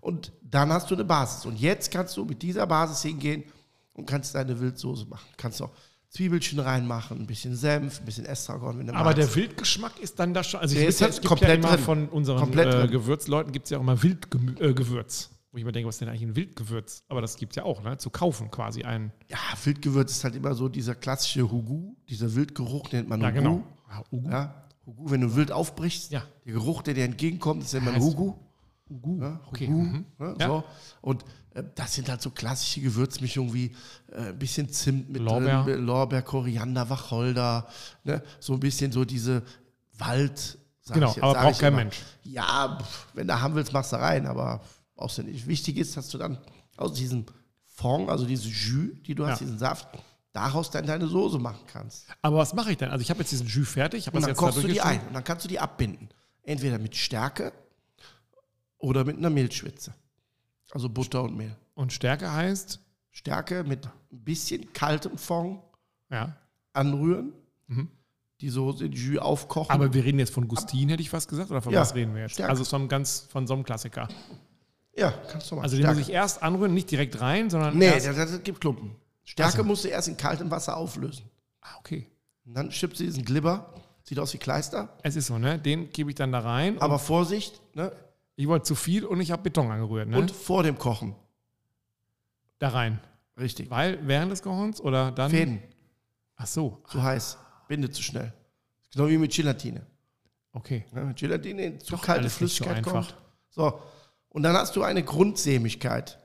B: Und dann hast du eine Basis. Und jetzt kannst du mit dieser Basis hingehen und kannst deine Wildsoße machen. Kannst auch Zwiebelchen reinmachen, ein bisschen Senf, ein bisschen Estragon, wenn du
A: Aber
B: magst.
A: der Wildgeschmack ist dann da schon. Also
B: Der
A: ich
B: ist
A: ja,
B: halt
A: gibt
B: komplett
A: ja von unseren äh. Gewürzleuten gibt es ja auch immer Wildgewürz. Äh, wo ich mir denke, was ist denn eigentlich ein Wildgewürz? Aber das gibt es ja auch, ne? Zu kaufen quasi ein.
B: Ja, Wildgewürz ist halt immer so dieser klassische Hugu, dieser Wildgeruch nennt man
A: Ja,
B: Hugu.
A: genau. Ja, Ugu.
B: Ja, Hugu, wenn du wild aufbrichst,
A: Ja.
B: der Geruch, der dir entgegenkommt, ist immer ein Hugu.
A: Ugu.
B: Ja,
A: Okay.
B: Hugu,
A: Mhm.
B: ne,
A: Ja.
B: so. Und das sind halt so klassische Gewürzmischungen wie äh, ein bisschen Zimt mit
A: Lorbeer.
B: drin, Lorbeer, Koriander, Wacholder, ne? so ein bisschen so diese Wald.
A: Genau,
B: jetzt,
A: aber braucht kein
B: immer.
A: Mensch.
B: Ja, wenn du haben willst, machst du rein, aber brauchst du nicht. Wichtig ist, dass du dann aus diesem Fond, also diese Jus, die du hast,
A: Ja.
B: diesen Saft, daraus dann deine Soße machen kannst.
A: Aber was mache ich denn? Also ich habe jetzt diesen Jus fertig.
B: Und dann kochst
A: da
B: du die ein und dann kannst du die abbinden. Entweder mit Stärke oder mit einer Mehlschwitze. Also Butter und Mehl.
A: Und Stärke heißt,
B: Stärke mit ein bisschen kaltem Fond
A: ja.
B: anrühren,
A: Mhm.
B: die Soße in Jus aufkochen.
A: Aber wir reden jetzt von Gustin, hätte ich fast gesagt, oder von
B: Ja,
A: was reden wir jetzt?
B: Stärke.
A: Also von ganz von so einem Klassiker.
B: ja, kannst du machen.
A: Also den muss ich erst anrühren, nicht direkt rein, sondern
B: Nee,
A: erst,
B: das, das gibt Klumpen. Stärke
A: Ach so.
B: musst du erst in kaltem Wasser auflösen.
A: Ah, okay.
B: Und dann schippst du diesen Glibber. Sieht aus wie Kleister.
A: Es ist so, ne? Den gebe ich dann da rein.
B: Aber Vorsicht, ne?
A: Ich wollte zu viel und ich habe Beton angerührt, ne?
B: Und vor dem Kochen.
A: da rein.
B: Richtig.
A: Weil während des Kochens oder dann.
B: Fäden.
A: Ach so,
B: Zu heiß. Bindet zu schnell. Genau wie mit Gelatine.
A: okay.
B: Ja, mit Gelatine in zu
A: Doch
B: kalte
A: so
B: Flüssigkeit
A: einfach.
B: kommt. So. Und dann hast du eine Grundsämigkeit.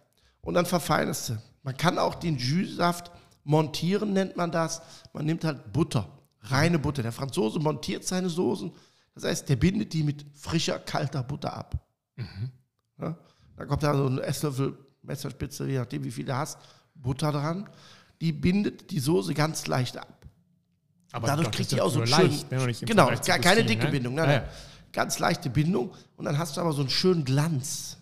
B: Und dann verfeinerst du. Man kann auch den Jus-Saft montieren, nennt man das. Man nimmt halt Butter. Reine Butter. Der Franzose montiert seine Soßen. Das heißt, der bindet die mit frischer, kalter Butter ab.
A: Mhm.
B: Ja? Dann kommt da so ein Esslöffel, Messerspitze, je nachdem, wie viel du hast, Butter dran. Die bindet die Soße ganz leicht ab.
A: Aber
B: Dadurch kriegt die auch so schön,
A: leicht, ne? Im
B: genau, gar keine
A: Gustin,
B: dicke
A: ne?
B: Bindung,
A: Ja,
B: nein,
A: ja.
B: nein. ganz leichte Bindung und dann hast du aber so einen schönen Glanz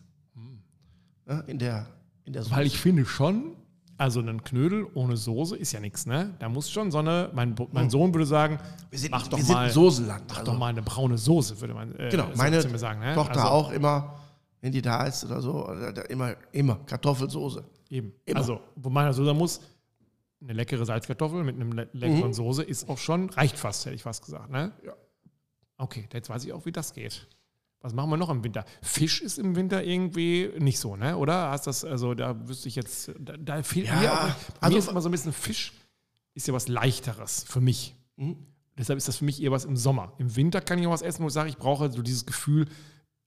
B: ja, in der in der Soße.
A: Weil ich finde schon, also ein Knödel ohne Soße ist ja nichts, ne? Da muss schon so eine, mein, mein Sohn würde sagen,
B: wir sind,
A: mach doch
B: wir
A: mal,
B: Soßenland.
A: mach
B: also,
A: doch mal eine braune Soße, würde man äh,
B: genau, meine
A: sagen. Ne?
B: Tochter
A: also,
B: auch immer, wenn die da ist oder so, immer, immer Kartoffelsoße.
A: Eben.
B: Immer.
A: Also, wo man Soße muss, eine leckere Salzkartoffel mit einem le leckeren Soße ist auch schon, reicht fast, hätte ich fast gesagt, ne?
B: Ja.
A: Okay, jetzt weiß ich auch, wie das geht. Was machen wir noch im Winter? Fisch ist im Winter irgendwie nicht so, ne? Oder hast das, also da wüsste ich jetzt, da, da fehlt
B: Ja,
A: mir auch,
B: also-
A: mir ist immer so ein bisschen Fisch, ist ja was leichteres für mich.
B: Mhm.
A: Deshalb ist das für mich eher was im Sommer. Im Winter kann ich auch was essen, wo ich sage, ich brauche so dieses Gefühl,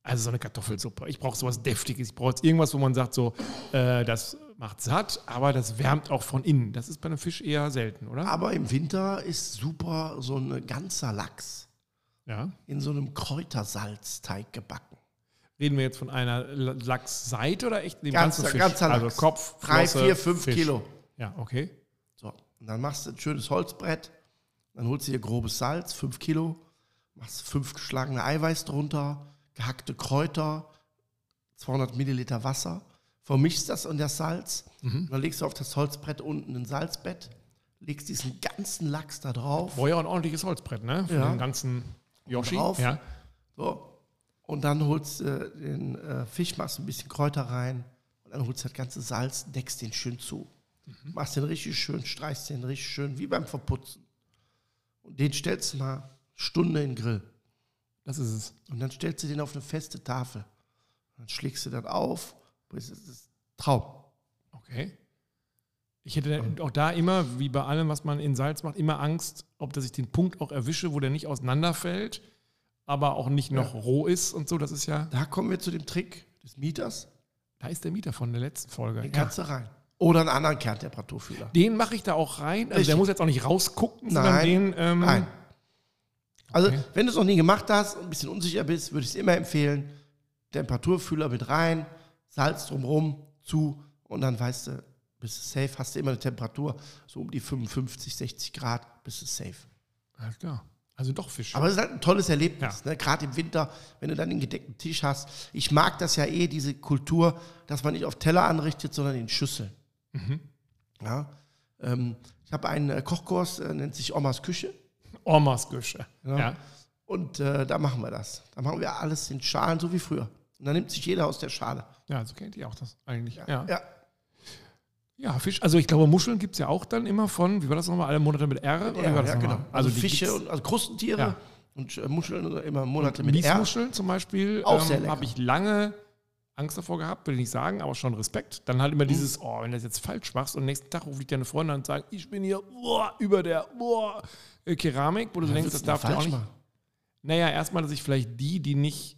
A: also so eine Kartoffelsuppe. Ich brauche sowas Deftiges. Ich brauche jetzt irgendwas, wo man sagt, so, äh, das macht satt, aber das wärmt auch von innen. Das ist bei einem Fisch eher selten, oder?
B: Aber im Winter ist super so ein ganzer Lachs
A: Ja.
B: in so einem Kräutersalzteig gebacken.
A: Reden wir jetzt von einer Lachsseite oder echt dem
B: Ganzer-
A: ganzen Fisch?
B: ganzer
A: also
B: Lachs.
A: Kopf,
B: Drei,
A: Flosse,
B: vier, fünf
A: Fisch.
B: Kilo.
A: Ja, okay.
B: So, und dann machst du ein schönes Holzbrett, dann holst du dir grobes Salz, 5 Kilo, machst fünf geschlagene Eiweiß drunter, gehackte Kräuter, 200 Milliliter Wasser, vermischst das und das Salz, und dann legst du auf das Holzbrett unten ein Salzbett, legst diesen ganzen Lachs da drauf,
A: War ja ein ordentliches Holzbrett, ne? Für
B: Ja.
A: den ganzen Yoshi.
B: Drauf.
A: Ja.
B: so, und dann holst du äh, den äh, Fisch, machst ein bisschen Kräuter rein, und dann holst du das ganze Salz, deckst den schön zu. Machst den richtig schön, streichst den richtig schön, wie beim Verputzen. Und den stellst du mal eine Stunde in den Grill.
A: Das ist es.
B: Und dann stellst du den auf eine feste Tafel. Dann schlägst du das auf. Das ist Traum.
A: Okay. Ich hätte auch da immer, wie bei allem, was man in Salz macht, immer Angst, ob dass ich den Punkt auch erwische, wo der nicht auseinanderfällt, aber auch nicht noch roh ist und so. Das ist ja,
B: Da kommen wir zu dem Trick des Mieters.
A: da ist der Mieter von der letzten Folge.
B: Den
A: Ja.
B: kannst du rein. Oder einen anderen Kerntemperaturfühler.
A: Den mache ich da auch rein. Also der
B: Richtig.
A: muss jetzt auch nicht rausgucken,
B: Nein.
A: den. Ähm,
B: Nein. Also,
A: Okay.
B: wenn du es noch nie gemacht hast und ein bisschen unsicher bist, würde ich es immer empfehlen: Temperaturfühler mit rein, Salz drumrum, zu und dann weißt du, bist du safe. Hast du immer eine Temperatur, so um die 55, 60 Grad, bist du safe.
A: Alles klar. Also doch Fisch.
B: Aber es ist halt ein tolles Erlebnis,
A: Ja.
B: ne? gerade im Winter, wenn du dann den gedeckten Tisch hast. Ich mag das ja eh, diese Kultur, dass man nicht auf Teller anrichtet, sondern in Schüsseln.
A: Mhm.
B: Ja? Ähm, ich habe einen äh, Kochkurs, äh, nennt sich Omas Küche.
A: Omas Güsche.
B: Ja.
A: Ja.
B: Und äh, da machen wir das. Da machen wir alles in Schalen, so wie früher. Und dann nimmt sich jeder aus der Schale.
A: Ja, so kennt ihr auch das eigentlich. Ja, ja.
B: Ja,
A: Fisch. Also ich glaube, Muscheln gibt es ja auch dann immer von, wie war das nochmal, alle Monate mit R? Oder wie war
B: ja, ja genau. Also,
A: die
B: Fische, und, also Krustentiere
A: Ja.
B: und äh, Muscheln oder immer Monate mit R.
A: Miesmuscheln zum Beispiel
B: Auch sehr lecker.
A: habe ich lange Angst davor gehabt, will ich nicht sagen, aber schon Respekt. Dann halt
B: Mhm.
A: immer dieses, oh, wenn du das jetzt falsch machst und nächsten Tag rufe ich deine Freunde an und sage, ich bin hier boah, über der boah, äh, Keramik, wo du so denkst, das
B: du
A: darf ja auch nicht.
B: machen?
A: Naja, erstmal, dass ich vielleicht die, die nicht,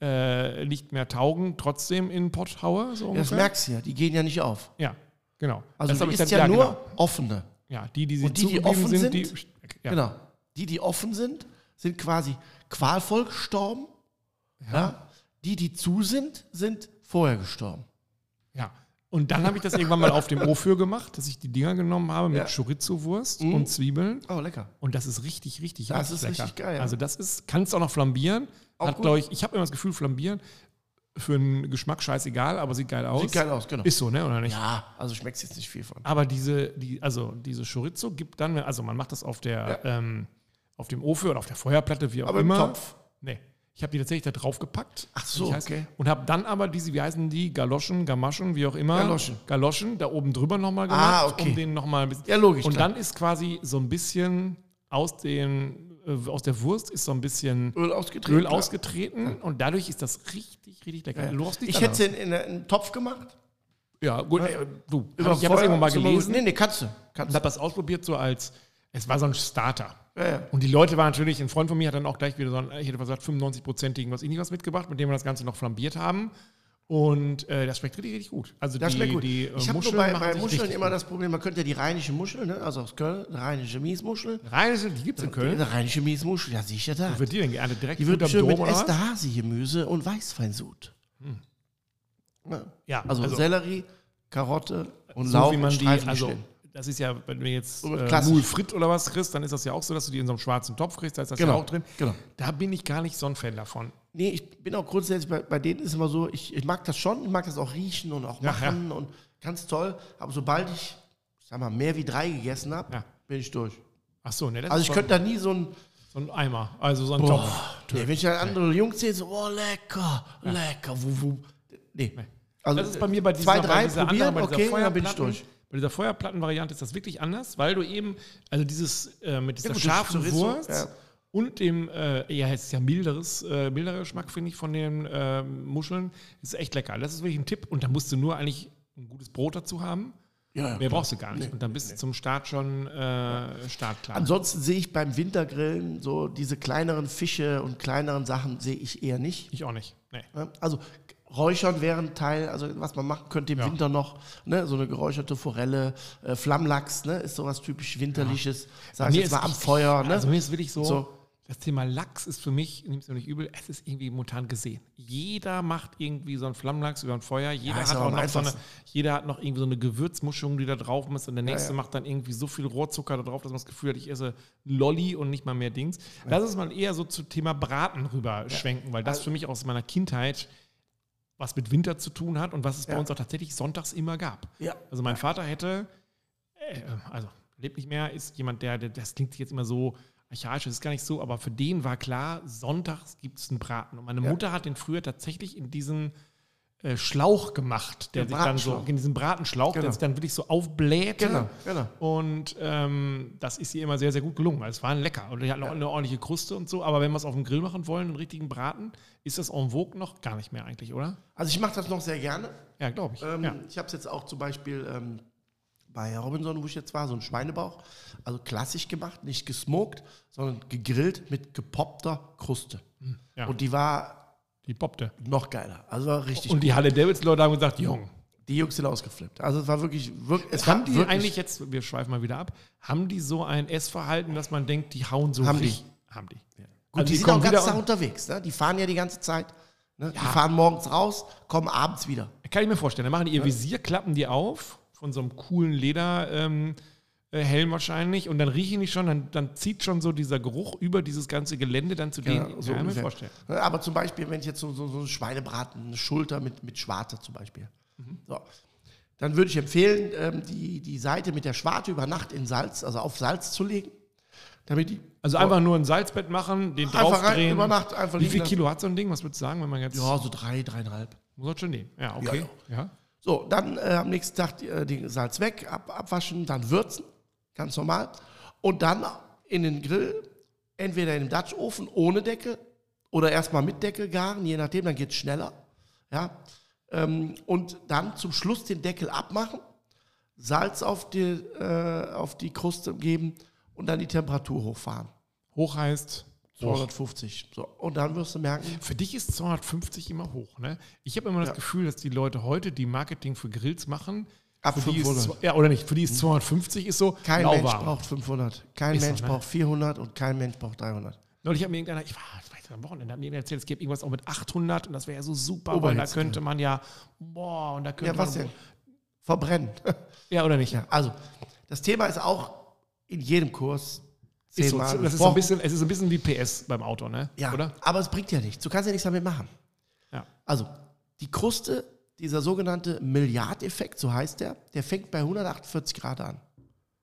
A: äh, nicht mehr taugen, trotzdem in den Pott haue. So
B: Ja, das merkst du ja, die gehen ja nicht auf.
A: Ja, genau.
B: Also
A: Das
B: du isst
A: dann-
B: ja, nur
A: genau.
B: offene.
A: Ja, die, die sie
B: Und die, die offen
A: die,
B: sind,
A: ja.
B: Genau. Die, die offen sind, sind quasi qualvoll gestorben. Ja. Die, die zu sind, sind vorher gestorben.
A: Ja. Und dann habe ich das irgendwann mal auf dem O für gemacht, dass ich die Dinger genommen habe mit
B: Ja.
A: Chorizo-Wurst
B: Mhm.
A: und Zwiebeln.
B: Oh, lecker.
A: Und das ist richtig, richtig,
B: Das
A: richtig
B: ist
A: lecker.
B: richtig geil, ja.
A: Also das ist, kannst du auch noch flambieren.
B: Auch
A: Hat,
B: gut.
A: glaube ich, ich habe immer das Gefühl, flambieren für einen Geschmack scheißegal, aber sieht geil aus.
B: Sieht geil aus, genau.
A: Ist so, ne? Oder nicht?
B: Ja, also schmeckst jetzt nicht viel von.
A: Aber diese, die, also diese Chorizo gibt dann, also man macht das auf der, ähm, auf dem Ofen oder auf der Feuerplatte, wie auch
B: Aber im
A: immer.
B: Topf.
A: Nee. Ich habe die tatsächlich da drauf gepackt.
B: Ach so,
A: heißt.
B: okay.
A: Und habe dann aber diese, wie heißen die, Galoschen, Gamaschen, wie auch immer.
B: Galoschen.
A: Galoschen, da oben drüber nochmal gemacht,
B: Ah, okay.
A: um den nochmal ein bisschen.
B: Ja, logisch,
A: Und
B: klar.
A: dann ist quasi so ein bisschen aus den, äh, aus der Wurst ist so ein bisschen
B: Öl ausgetreten.
A: Öl ausgetreten und dadurch ist das richtig, richtig lecker. Brauchst nichts
B: Ich hätte es
A: anderes.
B: in, in einen Topf gemacht.
A: Ja, gut, äh, du.
B: Über
A: ich habe das irgendwann mal gelesen
B: Nee, nee, kannst du.
A: und habe das ausprobiert so als, es war so ein Starter.
B: Ja, ja.
A: Und die Leute waren natürlich, ein Freund von mir hat dann auch gleich wieder so einen, ich hätte gesagt, 95-prozentigen was was mitgebracht, mit dem wir das Ganze noch flambiert haben. Und äh, das schmeckt richtig, richtig gut. Also
B: Das
A: die,
B: schmeckt gut.
A: die äh,
B: ich habe nur bei, bei Muscheln immer das Problem, man könnte ja die rheinische Muschel, ne? also aus Köln, rheinische Miesmuschel.
A: Rheinische, die gibt es in
B: Die
A: Köln.
B: rheinische Miesmuschel, ja sicher da.
A: Wo wird die denn geerntet? Direkt
B: Die wird
A: unterm
B: schön
A: Dom
B: mit? Esterhazy-Gemüse und Weißweinsud. Ja.
A: Ja,
B: Also,
A: also
B: Sellerie, Karotte und
A: so
B: Lauch
A: wie man
B: in
A: die, also das ist ja, wenn du jetzt äh,
B: klassisch.
A: Moule Frit oder was kriegst, dann ist das ja auch so, dass du die in so einem schwarzen Topf kriegst, da ist das ja
B: Genau,
A: auch drin.
B: genau.
A: Da bin ich gar nicht so ein Fan davon.
B: Nee, ich bin auch grundsätzlich, bei, bei denen ist immer so, ich, ich mag das schon, ich mag das auch riechen und auch
A: Ja,
B: machen und ganz toll. Aber sobald ich, ich sag mal, mehr wie drei gegessen habe,
A: Ja.
B: bin ich durch.
A: Ach so, ne?
B: Also ich könnte da nie so ein,
A: so ein Eimer, also so ein
B: boah,
A: Topf.
B: nee, wenn ich dann andere Jungs sehe, so, oh, lecker, lecker, wuh, wuh. Nee. Also,
A: Das ist bei mir bei dieser,
B: zwei,
A: bei
B: drei
A: dieser
B: probieren,
A: anderen, bei
B: okay, dann bin ich durch.
A: Bei dieser Feuerplattenvariante ist das wirklich anders, weil du eben, also dieses äh, mit dieser
B: gut, das
A: scharfen Wurst
B: ja.
A: Und dem, äh, ja, es ist ja milderes, äh, milderer Geschmack, finde ich, von den ähm, Muscheln, ist echt lecker. Das ist wirklich ein Tipp und da musst du nur eigentlich ein gutes Brot dazu haben.
B: Ja, ja,
A: Mehr brauchst du gar nicht. und dann bist du zum Start schon äh, startklar.
B: Ansonsten sehe ich beim Wintergrillen so diese kleineren Fische und kleineren Sachen sehe ich eher nicht.
A: ich auch nicht. Nee.
B: Ne? Also Räuchern wäre ein Teil, also was man machen könnte im
A: Ja.
B: Winter noch, ne? so eine geräucherte Forelle, äh, Flammlachs, ne? ist sowas typisch Winterliches, sag ich jetzt mal am Feuer. Ne?
A: Also mir ist wirklich so,
B: So.
A: Das Thema Lachs ist für mich, nimm's mir nicht übel, es ist irgendwie momentan gesehen. Jeder macht irgendwie so einen Flammlachs über ein Feuer, jeder,
B: ist
A: hat auch noch so eine, jeder hat noch irgendwie so eine Gewürzmuschung, die da drauf muss und der nächste
B: ja.
A: macht dann irgendwie so viel Rohrzucker da drauf, dass man das Gefühl hat, ich esse Lolli und nicht mal mehr Dings. Lass uns mal eher so zu Thema Braten rüber schwenken, weil das für mich aus meiner Kindheit was mit Winter zu tun hat und was es bei
B: Ja.
A: uns auch tatsächlich sonntags immer gab.
B: Ja.
A: Also mein Vater hätte, äh, also lebt nicht mehr, ist jemand, der, der das klingt jetzt immer so archaisch, das ist gar nicht so, aber für den war klar, sonntags gibt es einen Braten. Und meine
B: Ja.
A: Mutter hat den früher tatsächlich in diesen äh, Schlauch gemacht, der
B: Der
A: sich dann so, in diesen Bratenschlauch, der
B: Genau.
A: sich dann wirklich so aufblähte.
B: Genau, genau.
A: Und ähm, das ist ihr immer sehr, sehr gut gelungen. weil Es war lecker und die hatten auch eine ordentliche Kruste und so. Aber wenn wir es auf dem Grill machen wollen, einen richtigen Braten, ist das en vogue noch gar nicht mehr eigentlich, oder?
B: Also ich mache das noch sehr gerne.
A: Ja, glaube ich.
B: Ähm,
A: ja.
B: Ich habe es jetzt auch zum Beispiel ähm, bei Robinson, wo ich jetzt war, so ein Schweinebauch. Also klassisch gemacht, nicht gesmoked, sondern gegrillt mit gepoppter Kruste.
A: ja.
B: Und die war
A: die poppte.
B: noch geiler. Also war richtig
A: Und die Halle Davidson-Leute haben gesagt, Jung,
B: Die Jungs sind ausgeflippt. Also es war wirklich, wirklich es
A: haben die
B: wirklich,
A: eigentlich jetzt, wir schweifen mal wieder ab, haben die so ein Essverhalten, dass man denkt, die hauen so
B: Haben die.
A: richtig? Haben die.
B: Gut,
A: Also
B: die,
A: die
B: sind auch ganz Tag unterwegs. Ne? Die fahren ja die ganze Zeit. Ne? Die fahren morgens raus, kommen abends wieder.
A: Kann ich mir vorstellen. Dann machen die ihr Visier, klappen die auf, von so einem coolen Lederhelm ähm, äh, wahrscheinlich, und dann riechen die schon, dann, dann zieht schon so dieser Geruch über dieses ganze Gelände dann zu denen.
B: Ja, so
A: kann ich mir vorstellen.
B: Aber zum Beispiel, wenn ich jetzt so, so, so einen Schweinebraten, eine Schulter mit, mit Schwarte zum Beispiel.
A: Mhm.
B: So. Dann würde ich empfehlen, ähm, die, die Seite mit der Schwarte über Nacht in Salz, also auf Salz zu legen. Damit die
A: Also einfach nur ein Salzbett machen, den
B: Einfach rein,
A: draufdrehen.
B: über Nacht einfach
A: Wie viel. Kilo hat so ein Ding? Was würdest du sagen, wenn man jetzt.
B: ja, so drei, dreieinhalb.
A: Muss das schon nehmen. Ja, okay. Ja.
B: So, dann äh, am nächsten Tag äh, den Salz weg, ab, abwaschen, dann würzen, ganz normal. Und dann in den Grill, entweder in den Dutch-Ofen ohne Deckel oder erstmal mit Deckel garen, je nachdem, dann geht es schneller. Ja? Ähm, und dann zum Schluss den Deckel abmachen, Salz auf die, äh, auf die Kruste geben und dann die Temperatur hochfahren.
A: Hoch heißt. Hoch.
B: 250. So. Und dann wirst du merken,
A: Für dich ist 250 immer hoch, ne? Ich habe immer das Gefühl, dass die Leute heute, die Marketing für Grills machen,
B: Ab
A: für die ist,
B: 500.
A: zwei- ja, oder nicht, für die ist 250 ist so
B: kein Mensch braucht 500, kein
A: Ist so,
B: Mensch
A: ne?
B: braucht 400 und kein Mensch braucht 300.
A: Neulich hat mir irgendeiner, ich war, ich weiß am Wochenende, hat mir erzählt, es gibt irgendwas auch mit 800 und das wäre ja so super, weil da könnte man ja, boah, und da könnte
B: Ja, was
A: man,
B: denn? Verbrennen. *laughs*
A: Ja, oder nicht?
B: ja, also, das Thema ist auch in jedem Kurs
A: Ist so,
B: zehnmal
A: das ist so ein bisschen, es ist ein bisschen wie PS beim Auto, ne?
B: ja,
A: Oder?
B: aber es bringt ja nichts. Du kannst ja nichts damit machen.
A: Ja.
B: Also, die Kruste, dieser sogenannte Milliardeffekt, so heißt der, der fängt bei 148 Grad an.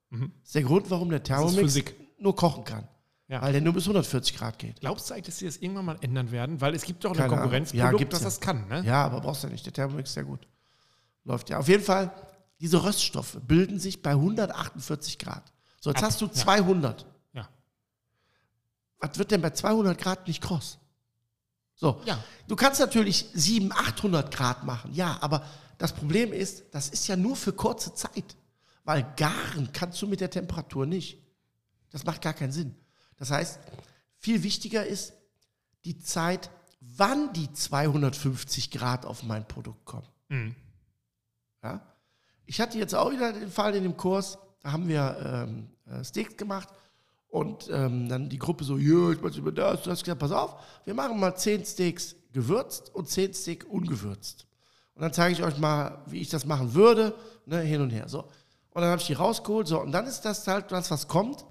B: Das ist der Grund, warum der Thermomix nur kochen kann.
A: Ja.
B: Weil der nur bis 140 Grad geht.
A: Glaubst du eigentlich, dass sie das irgendwann mal ändern werden? Weil es gibt doch ein
B: Keine Ahnung.
A: Konkurrenzprodukt,
B: Ja, gibt's
A: das
B: ja.
A: das kann, ne?
B: Ja, aber brauchst du ja nicht. Der Thermomix ist sehr gut. Läuft ja. Auf jeden Fall, diese Röststoffe bilden sich bei 148 Grad. So, jetzt
A: Ab,
B: hast du
A: ja.
B: 200. Was wird denn bei 200 Grad nicht kross? So.
A: Ja.
B: Du kannst natürlich 700, 800 Grad machen. Ja, aber das Problem ist, das ist ja nur für kurze Zeit. Weil garen kannst du mit der Temperatur nicht. Das macht gar keinen Sinn. Das heißt, viel wichtiger ist die Zeit, wann die 250 Grad auf mein Produkt kommen.
A: Mhm.
B: Ja? Ich hatte jetzt auch wieder den Fall in dem Kurs, da haben wir ähm, äh, Steaks gemacht und ähm, dann die Gruppe so, ja, ich weiß über das, du hast gesagt, pass auf, wir machen mal 10 Steaks gewürzt und 10 Steak ungewürzt. Und dann zeige ich euch mal, wie ich das machen würde, ne, hin und her. So. Und dann habe ich die rausgeholt, so, und dann ist das halt das, was kommt.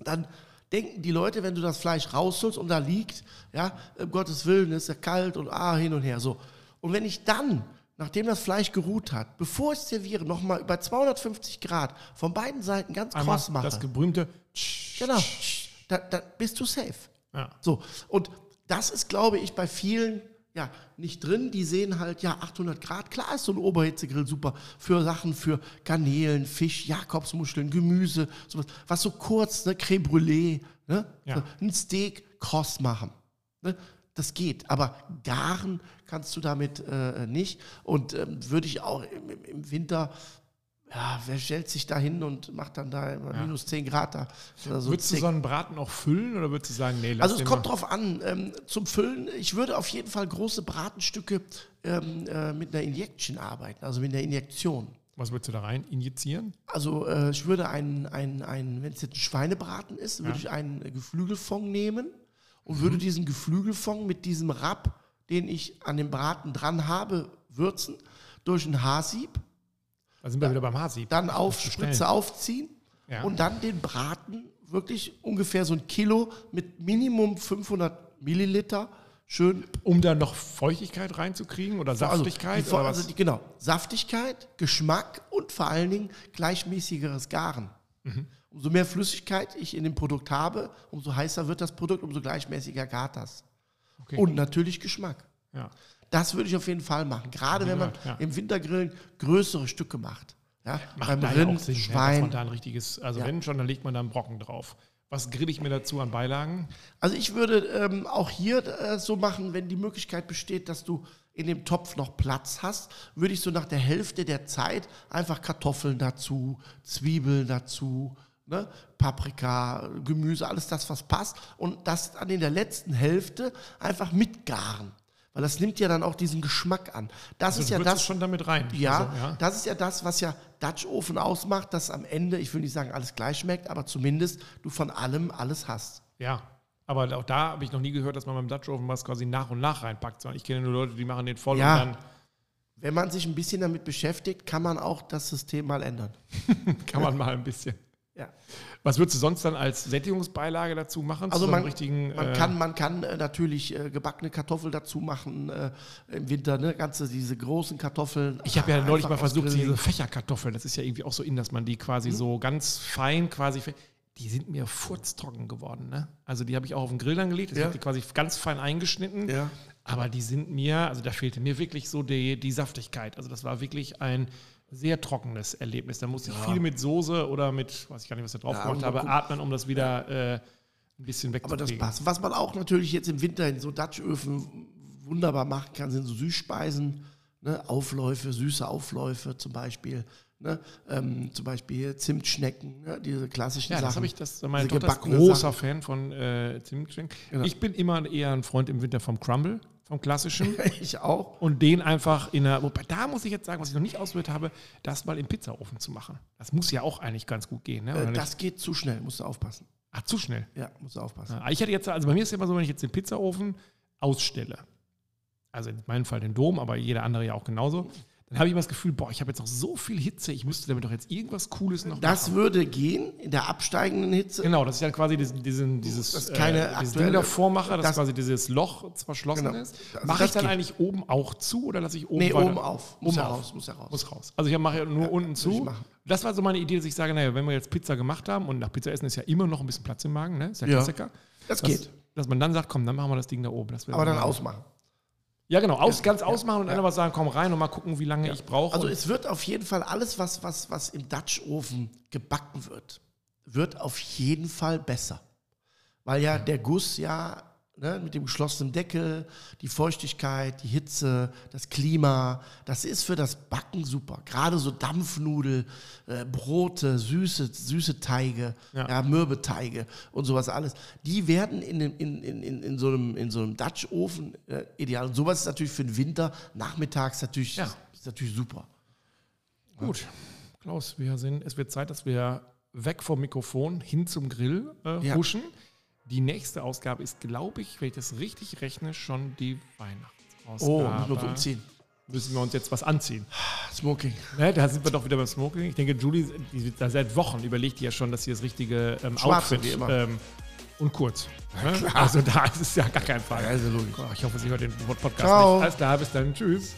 B: Dann denken die Leute, wenn du das Fleisch rausholst und da liegt, ja, um Gottes Willen, ist ja kalt und ah, hin und her, so. Und wenn ich dann, nachdem das Fleisch geruht hat, bevor ich serviere, nochmal über 250 Grad von beiden Seiten ganz
A: Einmal
B: kross mache,
A: das berühmte.
B: genau, dann, dann bist du safe.
A: Ja.
B: So, und das ist, glaube ich, bei vielen ja nicht drin. Die sehen halt, ja, 800 Grad. Klar ist so ein Oberhitzegrill super für Sachen, für Garnelen, Fisch, Jakobsmuscheln, Gemüse, sowas. Was so kurz, ne, Creme Brûlée, ne?
A: Ja.
B: So, ein Steak kross machen. Ne? Das geht, aber garen kannst du damit äh, nicht. Und ähm, würde ich auch im, im- Winter, ja, wer stellt sich da hin und macht dann da immer minus 10 Grad da? So
A: würdest du
B: Steak.
A: so einen Braten auch füllen oder würdest du sagen, nee, lass
B: Also es kommt
A: mal.
B: drauf an. Ähm, zum Füllen, ich würde auf jeden Fall große Bratenstücke ähm, äh, mit einer Injection arbeiten, also mit einer Injektion.
A: Was würdest du da rein injizieren?
B: Also äh, ich würde einen, einen, einen wenn es jetzt ein Schweinebraten ist, würde
A: Ja.
B: ich einen Geflügelfond nehmen und
A: Mhm.
B: würde diesen Geflügelfond mit diesem Rapp, den ich an dem Braten dran habe, würzen, durch ein Haarsieb,
A: Da sind wir wieder beim Haarsieb.
B: dann auf Spritze aufziehen
A: Ja.
B: und dann den Braten wirklich ungefähr so ein Kilo mit Minimum 500 Milliliter schön
A: Um da noch Feuchtigkeit reinzukriegen oder Saftigkeit?
B: Also, die,
A: oder
B: also die, genau, Saftigkeit, Geschmack und vor allen Dingen gleichmäßigeres Garen.
A: Mhm.
B: Umso mehr Flüssigkeit ich in dem Produkt habe, umso heißer wird das Produkt, umso gleichmäßiger gart das.
A: Okay.
B: Und natürlich Geschmack.
A: ja.
B: Das würde ich auf jeden Fall machen. Gerade wenn man
A: ja.
B: im Wintergrillen größere Stücke macht. Ja,
A: Macht
B: beim Rind,
A: auch Sinn, ne,
B: Schwein.
A: man da ein richtiges, also
B: Ja.
A: wenn schon, dann legt man da einen Brocken drauf. Was grill ich mir dazu an Beilagen?
B: Also ich würde ähm, auch hier äh, so machen, wenn die Möglichkeit besteht, dass du in dem Topf noch Platz hast, würde ich so nach der Hälfte der Zeit einfach Kartoffeln dazu, Zwiebeln dazu, ne, Paprika, Gemüse, alles das, was passt. Und das dann in der letzten Hälfte einfach mitgaren. Weil das nimmt ja dann auch diesen Geschmack an. Das
A: Also
B: ist ja das.
A: schon damit rein.
B: Ja,
A: Also, ja.
B: das ist ja das, was ja Dutch Ofen ausmacht, dass am Ende, ich will nicht sagen, alles gleich schmeckt, aber zumindest du von allem alles hast.
A: Ja, aber auch da habe ich noch nie gehört, dass man beim Dutch Oven was quasi nach und nach reinpackt, ich kenne nur Leute, die machen den voll
B: Ja.
A: und
B: Wenn man sich ein bisschen damit beschäftigt, kann man auch das System mal ändern.
A: dann *laughs* kann man mal ein bisschen.
B: Ja.
A: Was würdest du sonst dann als Sättigungsbeilage dazu machen?
B: Also man,
A: richtigen,
B: man
A: äh,
B: kann, man kann äh, natürlich äh, gebackene Kartoffel dazu machen äh, im Winter, ne? ganze diese großen Kartoffeln.
A: Ich habe ja neulich mal versucht, diese. Fächerkartoffeln, das ist ja irgendwie auch so in, dass man die quasi
B: Mhm.
A: so ganz fein quasi, die sind mir furztrocken geworden. Ne? Also die habe ich auch auf den Grill dann gelegt, ich
B: Ja.
A: habe die quasi ganz fein eingeschnitten,
B: Ja.
A: aber die sind mir, also da fehlte mir wirklich so die, die Saftigkeit. Also das war wirklich ein sehr trockenes Erlebnis. Da musste ich viel mit Soße oder mit, weiß ich gar nicht, was ich da drauf
B: Ja,
A: gemacht habe, atmen, um das wieder äh, ein bisschen
B: Aber das
A: wegzukriegen.
B: passt. Was man auch natürlich jetzt im Winter in so Dutchöfen wunderbar machen kann, sind so Süßspeisen, ne? Aufläufe, süße Aufläufe zum Beispiel. Ne? Ähm, zum Beispiel hier Zimtschnecken, ne? diese klassischen
A: Ja,
B: Sachen.
A: das habe ich, das, meine Tochter ist großer
B: Sachen.
A: Fan von äh, Zimtschnecken.
B: Genau.
A: Ich bin immer eher ein Freund im Winter vom Crumble, vom klassischen. *laughs*
B: Ich auch.
A: und den einfach in einer, wobei da muss ich jetzt sagen, was ich noch nicht ausprobiert habe, das mal im Pizzaofen zu machen. Das muss ja auch eigentlich ganz gut gehen. Ne?
B: Äh,
A: nicht?
B: das geht zu schnell, musst du aufpassen.
A: Ach, zu schnell.
B: Ja, musst du aufpassen.
A: Ja, ich hätte jetzt, also bei mir ist es immer so, wenn ich jetzt den Pizzaofen ausstelle, also in meinem Fall den Dom, aber jeder andere ja auch genauso, dann habe ich immer das Gefühl, boah, ich habe jetzt noch so viel Hitze, ich müsste damit doch jetzt irgendwas Cooles noch
B: Das
A: machen.
B: würde gehen in der absteigenden Hitze.
A: Genau, dass ich dann quasi diesen, diesen, dieses,
B: Das keine
A: äh, dieses Ding davor mache, dass
B: das-
A: quasi dieses Loch verschlossen
B: Genau.
A: ist.
B: Also
A: mache ich dann
B: geht.
A: eigentlich oben auch zu oder lasse ich oben
B: Nee,
A: weiter?
B: oben auf. Muss
A: Oben
B: ja
A: auf.
B: raus, muss ja raus.
A: Muss raus. Also ich mache ja nur unten
B: ich
A: zu. Das war so meine Idee, dass ich sage, naja, wenn wir jetzt Pizza gemacht haben und nach Pizza essen ist ja immer noch ein bisschen Platz im Magen, ne? Ist ja
B: Ja.
A: Klassiker.
B: Das
A: Dass,
B: geht.
A: dass man dann sagt, komm, dann machen wir das Ding da oben.
B: Aber dann ausmachen.
A: Ja, genau, aus, ganz ausmachen und einfach sagen, komm rein und mal gucken, wie lange ich brauche.
B: Also es wird auf jeden Fall alles, was, was, was im Dutch-Ofen gebacken wird, wird auf jeden Fall besser. Weil ja der Guss ja ne, mit dem geschlossenen Deckel, die Feuchtigkeit, die Hitze, das Klima, das ist für das Backen super. Gerade so Dampfnudel, äh, Brote, süße, süße Teige,
A: Ja.
B: ja. Mürbeteige und sowas alles. Die werden in, in, in, in, so einem, in so einem Dutch-Ofen äh, ideal. Und sowas ist natürlich für den Winter nachmittags natürlich,
A: Ja.
B: ist natürlich super.
A: Gut, Klaus, wir sind, es wird Zeit, dass wir weg vom Mikrofon hin zum Grill äh,
B: Ja.
A: huschen. Die nächste Ausgabe ist, glaube ich, wenn ich das richtig rechne, schon die Weihnachtsausgabe.
B: Oh, müssen wir uns umziehen.
A: Müssen wir uns jetzt was anziehen.
B: Smoking.
A: Ne, da sind wir doch wieder beim Smoking. Ich denke, Julie, die, da seit Wochen überlegt die ja schon, dass sie das richtige ähm, Outfit
B: immer.
A: Ähm, und kurz. Ne? Also da ist es ja gar kein Fall.
B: Also logisch.
A: Oh, ich hoffe, Sie hört den Podcast
B: Ciao.
A: nicht. Alles klar, bis dann. Tschüss.